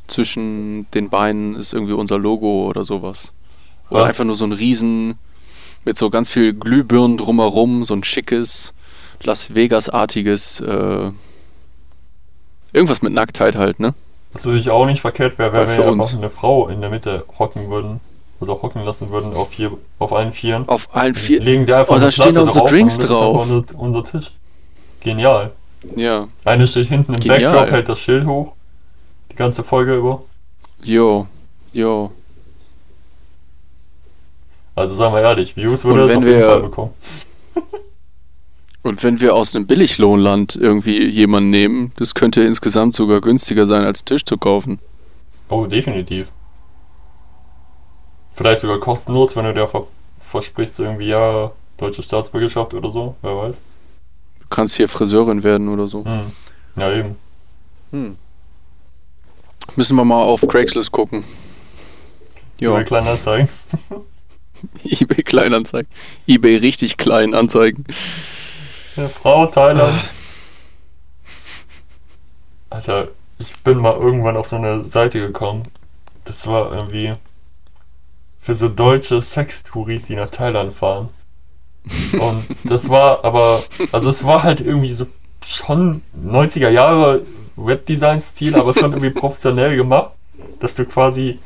[SPEAKER 1] zwischen den Beinen ist irgendwie unser Logo oder sowas. Oder
[SPEAKER 2] Was?
[SPEAKER 1] einfach nur so ein Riesen mit so ganz viel Glühbirnen drumherum, so ein schickes, Las Vegas-artiges, äh, irgendwas mit Nacktheit halt, ne?
[SPEAKER 2] Was natürlich auch nicht verkehrt wäre, wenn wir einfach eine Frau in der Mitte hocken würden. Also hocken lassen würden auf, vier, auf allen Vieren.
[SPEAKER 1] Auf allen vier.
[SPEAKER 2] Legen dir einfach
[SPEAKER 1] Oh, da stehen da unsere
[SPEAKER 2] drauf
[SPEAKER 1] Drinks drauf.
[SPEAKER 2] Unser, unser Tisch. Genial.
[SPEAKER 1] Ja,
[SPEAKER 2] Eine steht hinten im
[SPEAKER 1] Genial.
[SPEAKER 2] Backdrop, hält das Schild hoch. Die ganze Folge über.
[SPEAKER 1] jo, jo.
[SPEAKER 2] Also sagen wir ehrlich, Views würde es auf jeden
[SPEAKER 1] wir-
[SPEAKER 2] Fall bekommen.
[SPEAKER 1] Und wenn wir aus einem Billiglohnland irgendwie jemanden nehmen, das könnte insgesamt sogar günstiger sein, als Tisch zu kaufen.
[SPEAKER 2] Oh, definitiv. Vielleicht sogar kostenlos, wenn du dir ver versprichst, irgendwie ja, deutsche Staatsbürgerschaft oder so, wer weiß.
[SPEAKER 1] Du kannst hier Friseurin werden oder so.
[SPEAKER 2] Hm. Ja, eben.
[SPEAKER 1] Hm. Müssen wir mal auf Craigslist gucken.
[SPEAKER 2] Über
[SPEAKER 1] Ja,
[SPEAKER 2] Kleinanzeigen.
[SPEAKER 1] eBay Kleinanzeigen. eBay richtig klein anzeigen.
[SPEAKER 2] Eine Frau, Thailand. Alter, ich bin mal irgendwann auf so eine Seite gekommen. Das war irgendwie für so deutsche Sextouris, die nach Thailand fahren. Und das war aber, also es war halt irgendwie so schon 90er Jahre Webdesign-Stil, aber schon irgendwie professionell gemacht, dass du quasi,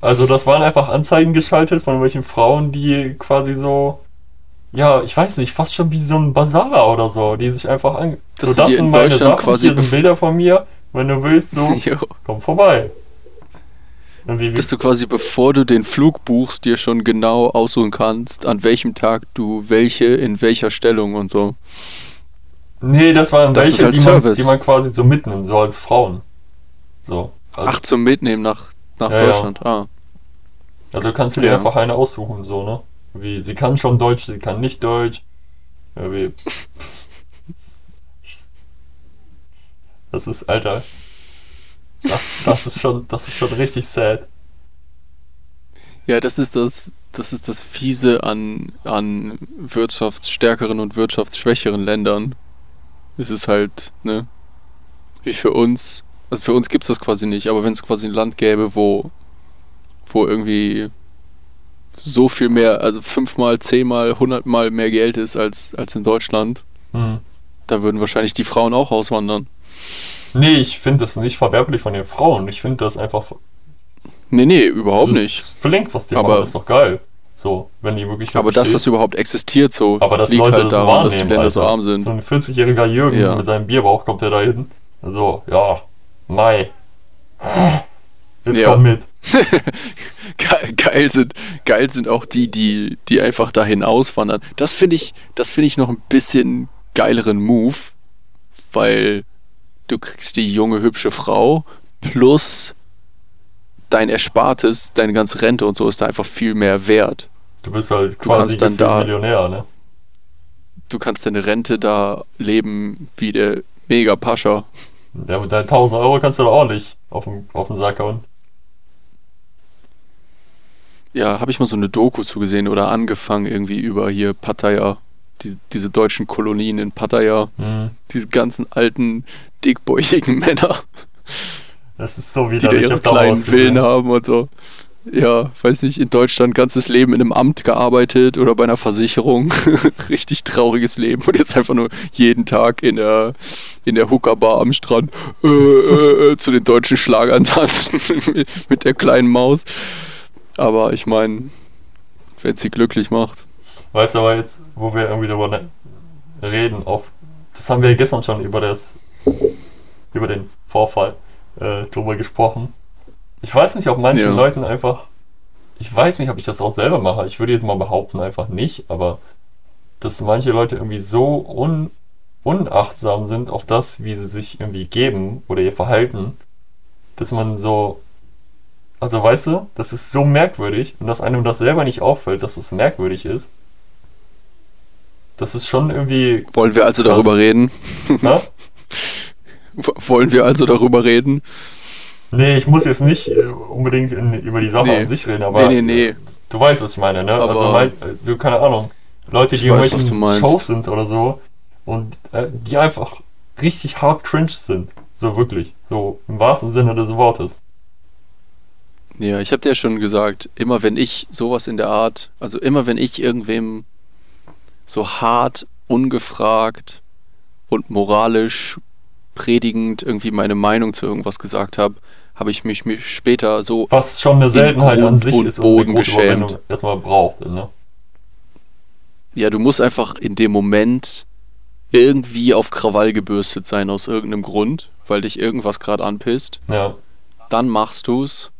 [SPEAKER 2] also das waren einfach Anzeigen geschaltet von welchen Frauen, die quasi so ja, ich weiß nicht, fast schon wie so ein Bazar oder so, die sich einfach an.
[SPEAKER 1] Dass
[SPEAKER 2] so,
[SPEAKER 1] du
[SPEAKER 2] das sind
[SPEAKER 1] in
[SPEAKER 2] meine Sachen,
[SPEAKER 1] quasi
[SPEAKER 2] hier sind Bilder von mir. Wenn du willst, so,
[SPEAKER 1] Jo.
[SPEAKER 2] komm vorbei.
[SPEAKER 1] Dass du quasi, bevor du den Flug buchst, dir schon genau aussuchen kannst, an welchem Tag du welche in welcher Stellung und so.
[SPEAKER 2] nee, das waren
[SPEAKER 1] Das
[SPEAKER 2] welche,
[SPEAKER 1] halt
[SPEAKER 2] die, man, die man quasi so mitnimmt, so als Frauen. So. Also,
[SPEAKER 1] Ach, zum Mitnehmen nach, nach
[SPEAKER 2] Ja, ja.
[SPEAKER 1] Deutschland. Ah.
[SPEAKER 2] also kannst du dir
[SPEAKER 1] ja.
[SPEAKER 2] einfach eine aussuchen, so, ne? Wie, sie kann schon Deutsch, sie kann nicht Deutsch. Irgendwie. Das ist, Alter. Das, ist schon, das ist schon richtig sad.
[SPEAKER 1] Ja, das ist das, das ist das Fiese an, an wirtschaftsstärkeren und wirtschaftsschwächeren Ländern. Es ist halt, ne, wie für uns, also für uns gibt es das quasi nicht, aber wenn es quasi ein Land gäbe, wo, wo irgendwie so viel mehr, also fünfmal, zehnmal, hundertmal mehr Geld ist als, als in Deutschland,
[SPEAKER 2] Hm.
[SPEAKER 1] da würden wahrscheinlich die Frauen auch auswandern.
[SPEAKER 2] Nee, ich finde das nicht verwerflich von den Frauen. Ich finde das einfach.
[SPEAKER 1] Nee, nee, überhaupt nicht.
[SPEAKER 2] Flink, was die
[SPEAKER 1] Aber-
[SPEAKER 2] machen, ist doch geil. So, wenn die wirklich.
[SPEAKER 1] Aber dass das überhaupt existiert so,
[SPEAKER 2] aber dass
[SPEAKER 1] liegt
[SPEAKER 2] Leute
[SPEAKER 1] halt
[SPEAKER 2] das
[SPEAKER 1] daran, dass die
[SPEAKER 2] wahrnehmen.
[SPEAKER 1] Länder so arm sind.
[SPEAKER 2] So ein 40-jähriger Jürgen
[SPEAKER 1] Ja.
[SPEAKER 2] mit seinem Bierbauch kommt der da hin. So, ja, Mai. Jetzt
[SPEAKER 1] Ja.
[SPEAKER 2] komm mit.
[SPEAKER 1] Ge- geil sind, geil sind auch die, die, die einfach dahin auswandern. Das finde ich, das finde ich noch ein bisschen geileren Move, weil du kriegst die junge, hübsche Frau plus dein Erspartes, deine ganze Rente und so ist da einfach viel mehr wert.
[SPEAKER 2] Du bist halt quasi
[SPEAKER 1] kannst dann da-
[SPEAKER 2] Millionär, ne?
[SPEAKER 1] Du kannst deine Rente da leben wie der mega Pascha.
[SPEAKER 2] Ja, mit deinen 1000 Euro kannst du doch auch nicht auf den, auf den Sack hauen.
[SPEAKER 1] Ja, habe ich mal so eine Doku zugesehen oder angefangen irgendwie über hier Pattaya, die, diese deutschen Kolonien in Pattaya.
[SPEAKER 2] Hm.
[SPEAKER 1] diese ganzen alten, dickbäuchigen Männer,
[SPEAKER 2] Das ist so
[SPEAKER 1] die
[SPEAKER 2] wieder
[SPEAKER 1] da ihre kleinen Villen haben und so. Ja, weiß nicht, in Deutschland ganzes Leben in einem Amt gearbeitet oder bei einer Versicherung. Richtig trauriges Leben und jetzt einfach nur jeden Tag in der, in der Hookerbar am Strand äh, äh, äh, zu den deutschen Schlagern tanzen mit der kleinen Maus. Aber ich meine, wenn sie glücklich macht.
[SPEAKER 2] Weißt du aber jetzt, wo wir irgendwie darüber ne- reden, auf, das haben wir gestern schon über das, über den Vorfall äh, drüber gesprochen. Ich weiß nicht, ob manchen
[SPEAKER 1] Ja.
[SPEAKER 2] Leuten einfach, ich weiß nicht, ob ich das auch selber mache. Ich würde jetzt mal behaupten, einfach nicht, aber dass manche Leute irgendwie so un, unachtsam sind auf das, wie sie sich irgendwie geben oder ihr Verhalten, dass man so, also weißt du, das ist so merkwürdig und dass einem das selber nicht auffällt, dass es merkwürdig ist. Das ist schon irgendwie,
[SPEAKER 1] Wollen wir also
[SPEAKER 2] Krass.
[SPEAKER 1] darüber reden? W- Wollen wir also darüber reden?
[SPEAKER 2] Nee, ich muss jetzt nicht äh, unbedingt in, über die Sache
[SPEAKER 1] Nee.
[SPEAKER 2] an sich reden, aber
[SPEAKER 1] nee, nee, nee.
[SPEAKER 2] du weißt, was ich meine, ne?
[SPEAKER 1] Aber-
[SPEAKER 2] also, mein, so, keine Ahnung, Leute, die
[SPEAKER 1] weiß,
[SPEAKER 2] irgendwelchen. Shows sind oder so und äh, die einfach richtig hart cringe sind. So wirklich. So im wahrsten Sinne des Wortes.
[SPEAKER 1] Ja, ich habe dir ja schon gesagt, immer wenn ich sowas in der Art, also immer wenn ich irgendwem so hart, ungefragt und moralisch predigend irgendwie meine Meinung zu irgendwas gesagt habe, habe ich mich, mich später so
[SPEAKER 2] Was schon eine Seltenheit an sich ist eine
[SPEAKER 1] Boden
[SPEAKER 2] Überwindung
[SPEAKER 1] geschämt.
[SPEAKER 2] erstmal braucht, ne?
[SPEAKER 1] Ja, du musst einfach in dem Moment irgendwie auf Krawall gebürstet sein aus irgendeinem Grund, weil dich irgendwas gerade anpisst.
[SPEAKER 2] Ja.
[SPEAKER 1] Dann machst du's.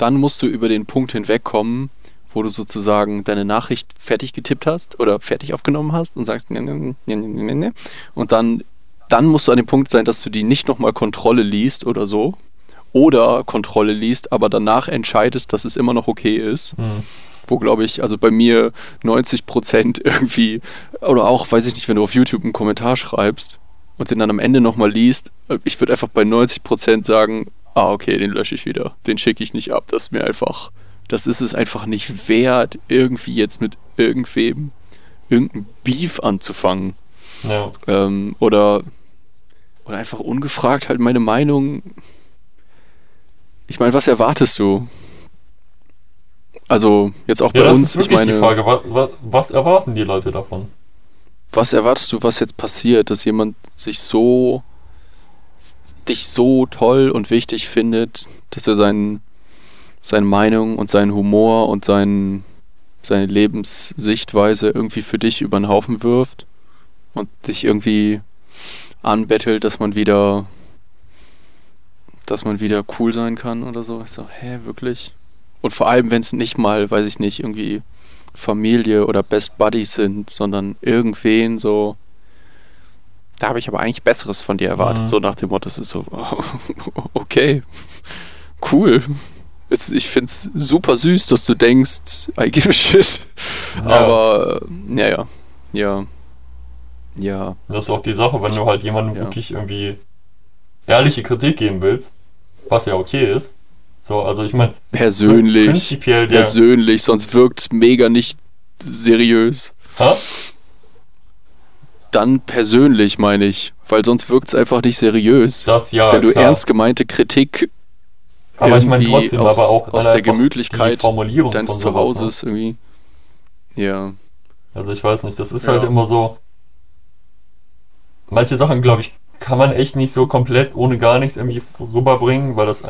[SPEAKER 1] Dann musst du über den Punkt hinwegkommen, wo du sozusagen deine Nachricht fertig getippt hast oder fertig aufgenommen hast und sagst ne, ne, ne, ne, ne, und dann dann musst du an dem Punkt sein, dass du die nicht nochmal Kontrolle liest oder so oder Kontrolle liest, aber danach entscheidest, dass es immer noch okay ist
[SPEAKER 2] Hm.
[SPEAKER 1] wo glaube ich, also bei mir 90 Prozent irgendwie, oder auch, weiß ich nicht, wenn du auf YouTube einen Kommentar schreibst und den dann am Ende nochmal liest, äh, ich würde einfach bei 90 Prozent sagen, ah, okay, den lösche ich wieder, den schicke ich nicht ab, das ist mir einfach, das ist es einfach nicht wert, irgendwie jetzt mit irgendwem irgendein Beef anzufangen.
[SPEAKER 2] Ja.
[SPEAKER 1] Ähm, oder, oder einfach ungefragt halt meine Meinung. Ich meine, was erwartest du? Also, jetzt auch
[SPEAKER 2] Ja,
[SPEAKER 1] bei
[SPEAKER 2] das
[SPEAKER 1] uns,
[SPEAKER 2] ist
[SPEAKER 1] ich
[SPEAKER 2] wirklich
[SPEAKER 1] meine,
[SPEAKER 2] die Frage. Was, was erwarten die Leute davon?
[SPEAKER 1] was erwartest du, was jetzt passiert, dass jemand sich so, dich so toll und wichtig findet, dass er seinen, seine Meinung und seinen Humor und seinen, seine Lebenssichtweise irgendwie für dich über den Haufen wirft und dich irgendwie anbettelt, dass man wieder dass man wieder cool sein kann oder so. Ich so, hä, wirklich? Und vor allem, wenn es nicht mal, weiß ich nicht, irgendwie Familie oder Best Buddies sind, sondern irgendwen so. Da habe ich aber eigentlich Besseres von dir erwartet,
[SPEAKER 2] Mhm.
[SPEAKER 1] so nach dem Motto, das ist so, okay, cool. Jetzt, ich finde es super süß, dass du denkst, I give a shit.
[SPEAKER 2] Ja.
[SPEAKER 1] Aber, äh, ja, ja,
[SPEAKER 2] Das ist auch die Sache, wenn du halt jemandem
[SPEAKER 1] Ja.
[SPEAKER 2] wirklich irgendwie ehrliche Kritik geben willst, was ja okay ist. So, also ich meine,
[SPEAKER 1] persönlich,
[SPEAKER 2] prinzipiell der.
[SPEAKER 1] persönlich, sonst wirkt es mega nicht seriös.
[SPEAKER 2] Ha?
[SPEAKER 1] Dann persönlich, meine ich, weil sonst wirkt es einfach nicht seriös.
[SPEAKER 2] Das ja.
[SPEAKER 1] Wenn du
[SPEAKER 2] klar.
[SPEAKER 1] ernst gemeinte Kritik
[SPEAKER 2] aber ich meine
[SPEAKER 1] irgendwie
[SPEAKER 2] trotzdem,
[SPEAKER 1] aus,
[SPEAKER 2] aber auch
[SPEAKER 1] aus der Gemütlichkeit
[SPEAKER 2] die Formulierung
[SPEAKER 1] deines
[SPEAKER 2] von sowas, ne?
[SPEAKER 1] Zuhauses irgendwie. Ja,
[SPEAKER 2] Also ich weiß nicht, das ist
[SPEAKER 1] Ja.
[SPEAKER 2] halt immer so. Manche Sachen, glaube ich, kann man echt nicht so komplett ohne gar nichts irgendwie rüberbringen, weil das.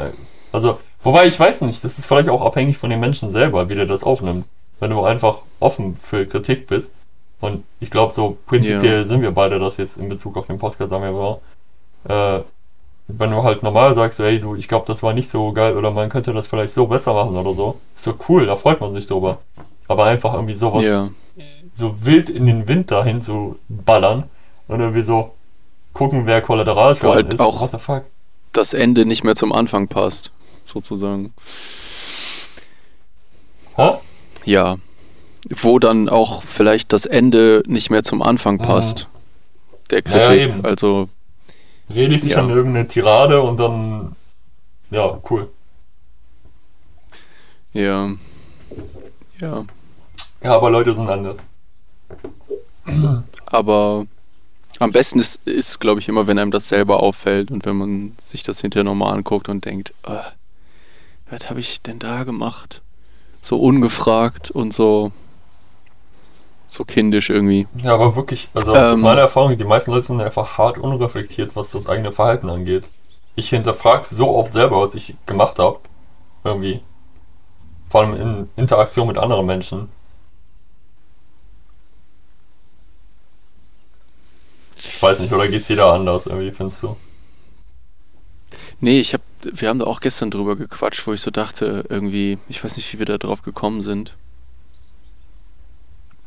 [SPEAKER 2] Also, wobei ich weiß nicht, das ist vielleicht auch abhängig von den Menschen selber, wie der das aufnimmt. Wenn du einfach offen für Kritik bist. Und ich glaube, so prinzipiell sind wir beide das jetzt in Bezug auf den Podcast, sagen wir mal. Äh, wenn du halt normal sagst, so, hey du, ich glaube, das war nicht so geil oder man könnte das vielleicht so besser machen oder so, ist so cool, da freut man sich drüber. Aber einfach irgendwie sowas
[SPEAKER 1] ja,
[SPEAKER 2] so wild in den Wind dahin zu ballern und irgendwie so gucken, wer Kollateralschaden
[SPEAKER 1] Wo halt
[SPEAKER 2] ist.
[SPEAKER 1] auch-
[SPEAKER 2] What the fuck?
[SPEAKER 1] das Ende nicht mehr zum Anfang passt, sozusagen.
[SPEAKER 2] Hä?
[SPEAKER 1] Ja. Wo dann auch vielleicht das Ende nicht mehr zum Anfang
[SPEAKER 2] Mhm.
[SPEAKER 1] passt. Der
[SPEAKER 2] Ja, ja,
[SPEAKER 1] Kritik.
[SPEAKER 2] eben.
[SPEAKER 1] also,
[SPEAKER 2] Rede ich sich
[SPEAKER 1] Ja.
[SPEAKER 2] an irgendeine Tirade und dann. Ja, cool.
[SPEAKER 1] ja. Ja.
[SPEAKER 2] Ja, aber Leute sind anders.
[SPEAKER 1] Aber am besten ist, ist glaube ich, immer, wenn einem das selber auffällt und wenn man sich das hinterher nochmal anguckt und denkt, äh, was habe ich denn da gemacht? So ungefragt und so, so kindisch irgendwie.
[SPEAKER 2] Ja, aber wirklich, also aus
[SPEAKER 1] Ähm.
[SPEAKER 2] meiner Erfahrung, die meisten Leute sind einfach hart unreflektiert, was das eigene Verhalten angeht. Ich hinterfrage so oft selber, was ich gemacht habe. Irgendwie. Vor allem in Interaktion mit anderen Menschen. Ich weiß nicht, oder geht's jeder anders irgendwie, findest du?
[SPEAKER 1] Nee, ich hab, wir haben da auch gestern drüber gequatscht, wo ich so dachte, irgendwie, ich weiß nicht, wie wir da drauf gekommen sind.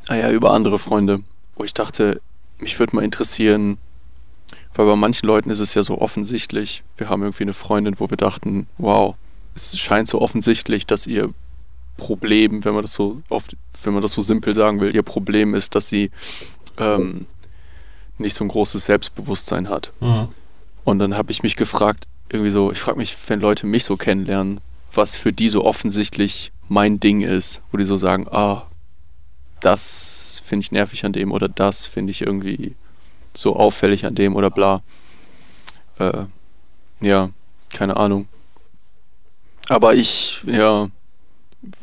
[SPEAKER 1] Ah ja, über andere Freunde, wo ich dachte, mich würde mal interessieren, weil bei manchen Leuten ist es ja so offensichtlich. Wir haben irgendwie eine Freundin, wo wir dachten, wow, es scheint so offensichtlich, dass ihr Problem, wenn man das so oft, wenn man das so simpel sagen will, ihr Problem ist, dass sie ähm, nicht so ein großes Selbstbewusstsein hat.
[SPEAKER 2] Mhm.
[SPEAKER 1] Und dann habe ich mich gefragt, irgendwie so, ich frage mich, wenn Leute mich so kennenlernen, was für die so offensichtlich mein Ding ist, wo die so sagen, ah, das finde ich nervig an dem oder das finde ich irgendwie so auffällig an dem oder bla. Äh, ja, keine Ahnung. Aber ich, ja,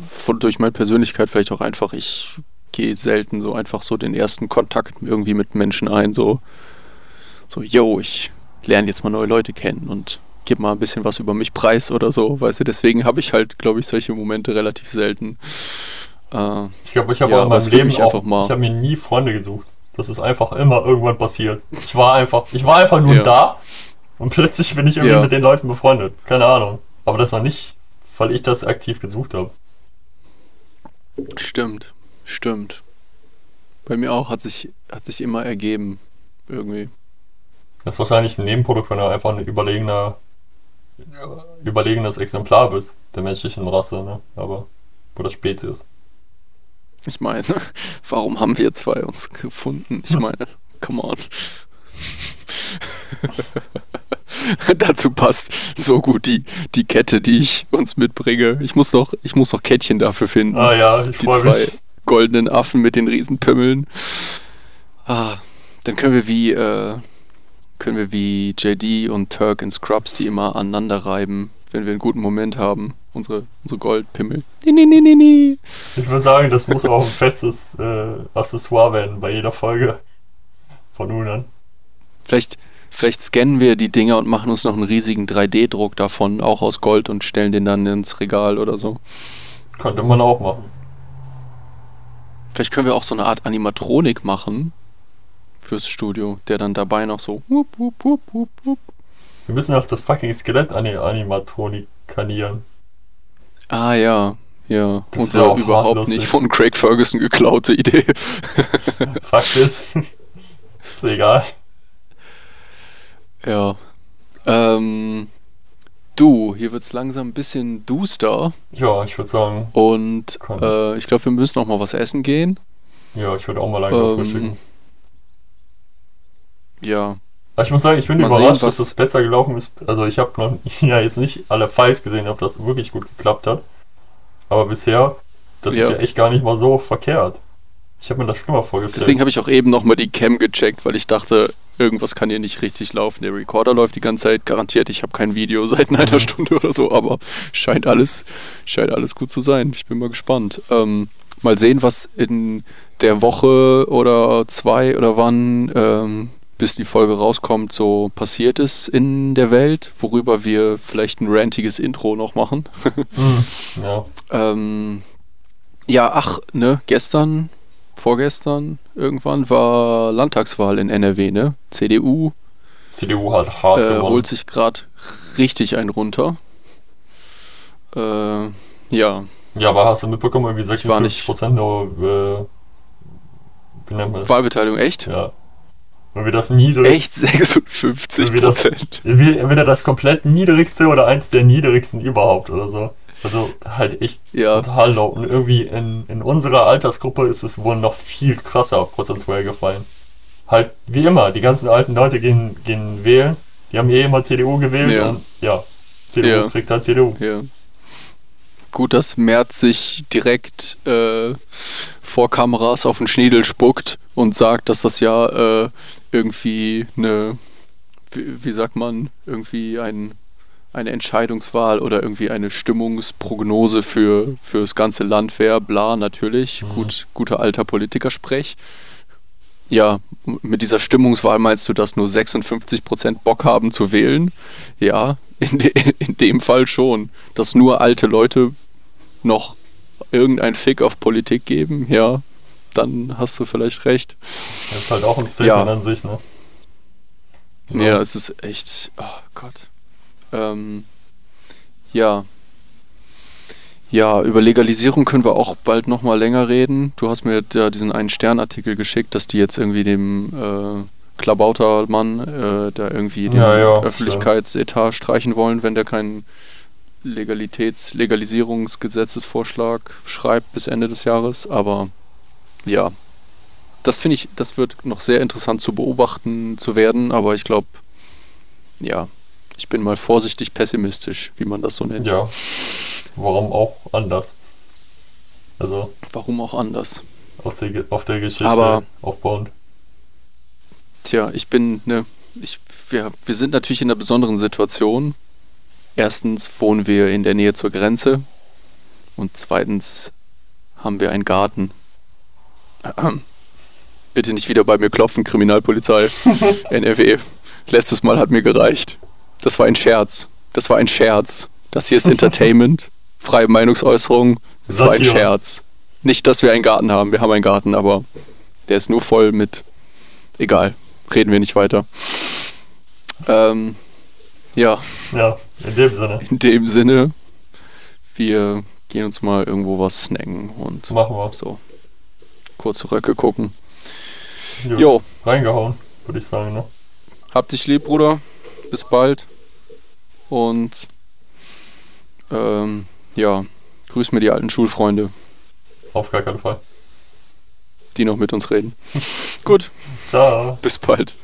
[SPEAKER 1] von, durch meine Persönlichkeit vielleicht auch einfach, ich gehe selten so einfach so den ersten Kontakt irgendwie mit Menschen ein, so, so, yo, ich lerne jetzt mal neue Leute kennen und gebe mal ein bisschen was über mich preis oder so, weißt du, deswegen habe ich halt, glaube ich, solche Momente relativ selten. Äh,
[SPEAKER 2] Ich glaube, ich habe
[SPEAKER 1] Ja,
[SPEAKER 2] auch in meinem Leben auch,
[SPEAKER 1] mal-
[SPEAKER 2] ich habe mir nie Freunde gesucht. Das ist einfach immer irgendwann passiert. Ich war einfach, ich war einfach nur
[SPEAKER 1] Ja.
[SPEAKER 2] da und plötzlich bin ich irgendwie
[SPEAKER 1] Ja.
[SPEAKER 2] mit den Leuten befreundet. Keine Ahnung. Aber das war nicht, weil ich das aktiv gesucht habe.
[SPEAKER 1] stimmt, stimmt. Bei mir auch hat sich, hat sich immer ergeben, irgendwie.
[SPEAKER 2] Das ist wahrscheinlich ein Nebenprodukt, wenn du einfach ein überlegener, überlegenes Exemplar bist der menschlichen Rasse, ne? Aber, oder Spezies.
[SPEAKER 1] Ich meine, warum haben wir zwei uns gefunden? Ich meine, come on. Dazu passt so gut die, die Kette, die ich uns mitbringe. Ich muss noch, ich muss noch Kettchen dafür finden.
[SPEAKER 2] Ah ja, ich
[SPEAKER 1] die
[SPEAKER 2] freue
[SPEAKER 1] zwei
[SPEAKER 2] mich.
[SPEAKER 1] goldenen Affen mit den Riesenpümmeln. Ah, dann können wir wie, äh, können wir wie JD und Turk in Scrubs die immer aneinander reiben, wenn wir einen guten Moment haben. Unsere, unsere Goldpimmel. Nee, nee, nee, nee, nee.
[SPEAKER 2] Ich würde sagen, das muss auch ein festes äh, Accessoire werden bei jeder Folge. Von nun an.
[SPEAKER 1] Vielleicht, vielleicht scannen wir die Dinger und machen uns noch einen riesigen 3D-Druck davon, auch aus Gold und stellen den dann ins Regal oder so.
[SPEAKER 2] Könnte man auch machen.
[SPEAKER 1] Vielleicht können wir auch so eine Art Animatronik machen fürs Studio, der dann dabei noch so. Wup, wup, wup.
[SPEAKER 2] Wir müssen auch das fucking Skelett an animatronikanieren.
[SPEAKER 1] Ah ja, ja.
[SPEAKER 2] Das
[SPEAKER 1] Unsere überhaupt
[SPEAKER 2] hartlustig.
[SPEAKER 1] nicht von Craig Ferguson geklaute Idee.
[SPEAKER 2] Fakt ist, ist egal.
[SPEAKER 1] ja. Ähm, du, hier wird's langsam ein bisschen duster
[SPEAKER 2] Ja, ich würde sagen,
[SPEAKER 1] und äh, ich glaube, wir müssen noch mal was essen gehen.
[SPEAKER 2] ja, ich würde auch mal langsam
[SPEAKER 1] Ähm,
[SPEAKER 2] frühstücken.
[SPEAKER 1] Ja,
[SPEAKER 2] Aber ich muss sagen, ich bin
[SPEAKER 1] mal
[SPEAKER 2] überrascht,
[SPEAKER 1] sehen,
[SPEAKER 2] dass das besser gelaufen ist. Also ich habe noch ja, jetzt nicht alle Files gesehen, ob das wirklich gut geklappt hat. Aber bisher, das ist
[SPEAKER 1] Ja.
[SPEAKER 2] ja echt gar nicht mal so verkehrt. Ich habe mir das schlimmer vorgestellt.
[SPEAKER 1] deswegen habe ich auch eben noch mal die Cam gecheckt, weil ich dachte, irgendwas kann hier nicht richtig laufen. Der Recorder läuft die ganze Zeit, garantiert. Ich habe kein Video seit einer
[SPEAKER 2] Mhm.
[SPEAKER 1] Stunde oder so, aber scheint alles, scheint alles gut zu sein. Ich bin mal gespannt. Ähm, mal sehen, was in der Woche oder zwei oder wann, ähm, bis die Folge rauskommt, so passiert ist in der Welt, worüber wir vielleicht ein rantiges Intro noch machen.
[SPEAKER 2] Hm, ja,
[SPEAKER 1] Ähm, ja, ach, ne, gestern, vorgestern irgendwann war Landtagswahl in NRW, ne? CDU
[SPEAKER 2] CDU hat hart
[SPEAKER 1] äh,
[SPEAKER 2] gewonnen.
[SPEAKER 1] holt sich gerade richtig einen runter. Äh, ja,
[SPEAKER 2] Ja, aber hast du mitbekommen, irgendwie
[SPEAKER 1] Ich war nicht-
[SPEAKER 2] 56% nur, äh?
[SPEAKER 1] Wahlbeteiligung echt?
[SPEAKER 2] Ja. Irgendwie das niedrig,
[SPEAKER 1] Echt 56
[SPEAKER 2] Wie das- entweder das komplett niedrigste oder eins der niedrigsten überhaupt oder so. Also halt echt
[SPEAKER 1] Ja,
[SPEAKER 2] total low. Und irgendwie in, in unserer Altersgruppe ist es wohl noch viel krasser prozentuell gefallen. Halt wie immer, die ganzen alten Leute gehen, gehen wählen. Die haben eh immer CDU gewählt
[SPEAKER 1] Ja.
[SPEAKER 2] und ja, CDU
[SPEAKER 1] Ja.
[SPEAKER 2] kriegt halt CDU.
[SPEAKER 1] ja. Gut, dass Merz sich direkt äh, vor Kameras auf den Schniedel spuckt und sagt, dass das ja äh, irgendwie eine, wie, wie sagt man, irgendwie ein, eine Entscheidungswahl oder irgendwie eine Stimmungsprognose für, für das ganze Land wäre, bla, natürlich.
[SPEAKER 2] Mhm.
[SPEAKER 1] Gut, guter alter Politikersprech. Ja, mit dieser Stimmungswahl meinst du, dass nur 56% Bock haben zu wählen? Ja, in, de in dem Fall schon. Dass nur alte Leute noch irgendein Fick auf Politik geben, ja, dann hast du vielleicht recht.
[SPEAKER 2] Das ist halt auch ein Statement
[SPEAKER 1] Ja.
[SPEAKER 2] an sich, ne? So.
[SPEAKER 1] Ja, es ist echt. Oh Gott. Ähm, ja. Ja, über Legalisierung können wir auch bald nochmal länger reden. Du hast mir ja diesen einen Sternartikel geschickt, dass die jetzt irgendwie dem äh, Klabautermann äh, da irgendwie den
[SPEAKER 2] Ja, ja,
[SPEAKER 1] Öffentlichkeitsetat streichen wollen, wenn der keinen Legalitäts Legalisierungsgesetzesvorschlag schreibt bis Ende des Jahres. Aber ja, das finde ich, das wird noch sehr interessant zu beobachten zu werden, aber ich glaube, ja, ich bin mal vorsichtig pessimistisch, wie man das so nennt.
[SPEAKER 2] Ja. Warum auch anders? Also
[SPEAKER 1] Warum auch anders?
[SPEAKER 2] aus der, auf der Geschichte
[SPEAKER 1] Aber-
[SPEAKER 2] aufbauend.
[SPEAKER 1] Tja, ich bin, ne, ich, wir, wir sind natürlich in einer besonderen Situation. Erstens wohnen wir in der Nähe zur Grenze und zweitens haben wir einen Garten. Bitte nicht wieder bei mir klopfen, Kriminalpolizei, NRW. Letztes Mal hat mir gereicht. Das war ein Scherz. Das war ein Scherz. Das hier ist Entertainment, freie Meinungsäußerung. Das war ein. Scherz. Nicht, dass wir einen Garten haben. Wir haben einen Garten, aber der ist nur voll mit. Egal, reden wir nicht weiter. Ähm, ja,
[SPEAKER 2] Ja, in dem Sinne.
[SPEAKER 1] in dem Sinne, wir gehen uns mal irgendwo was snacken und
[SPEAKER 2] Machen wir.
[SPEAKER 1] so kurze Röcke gucken.
[SPEAKER 2] Gut.
[SPEAKER 1] Jo,
[SPEAKER 2] Reingehauen, würde ich sagen, ne?
[SPEAKER 1] hab dich lieb, Bruder. Bis bald. Und ähm, ja, grüß mir die alten Schulfreunde,
[SPEAKER 2] Auf gar keinen Fall.
[SPEAKER 1] die noch mit uns reden. Gut,
[SPEAKER 2] Ciao.
[SPEAKER 1] bis bald.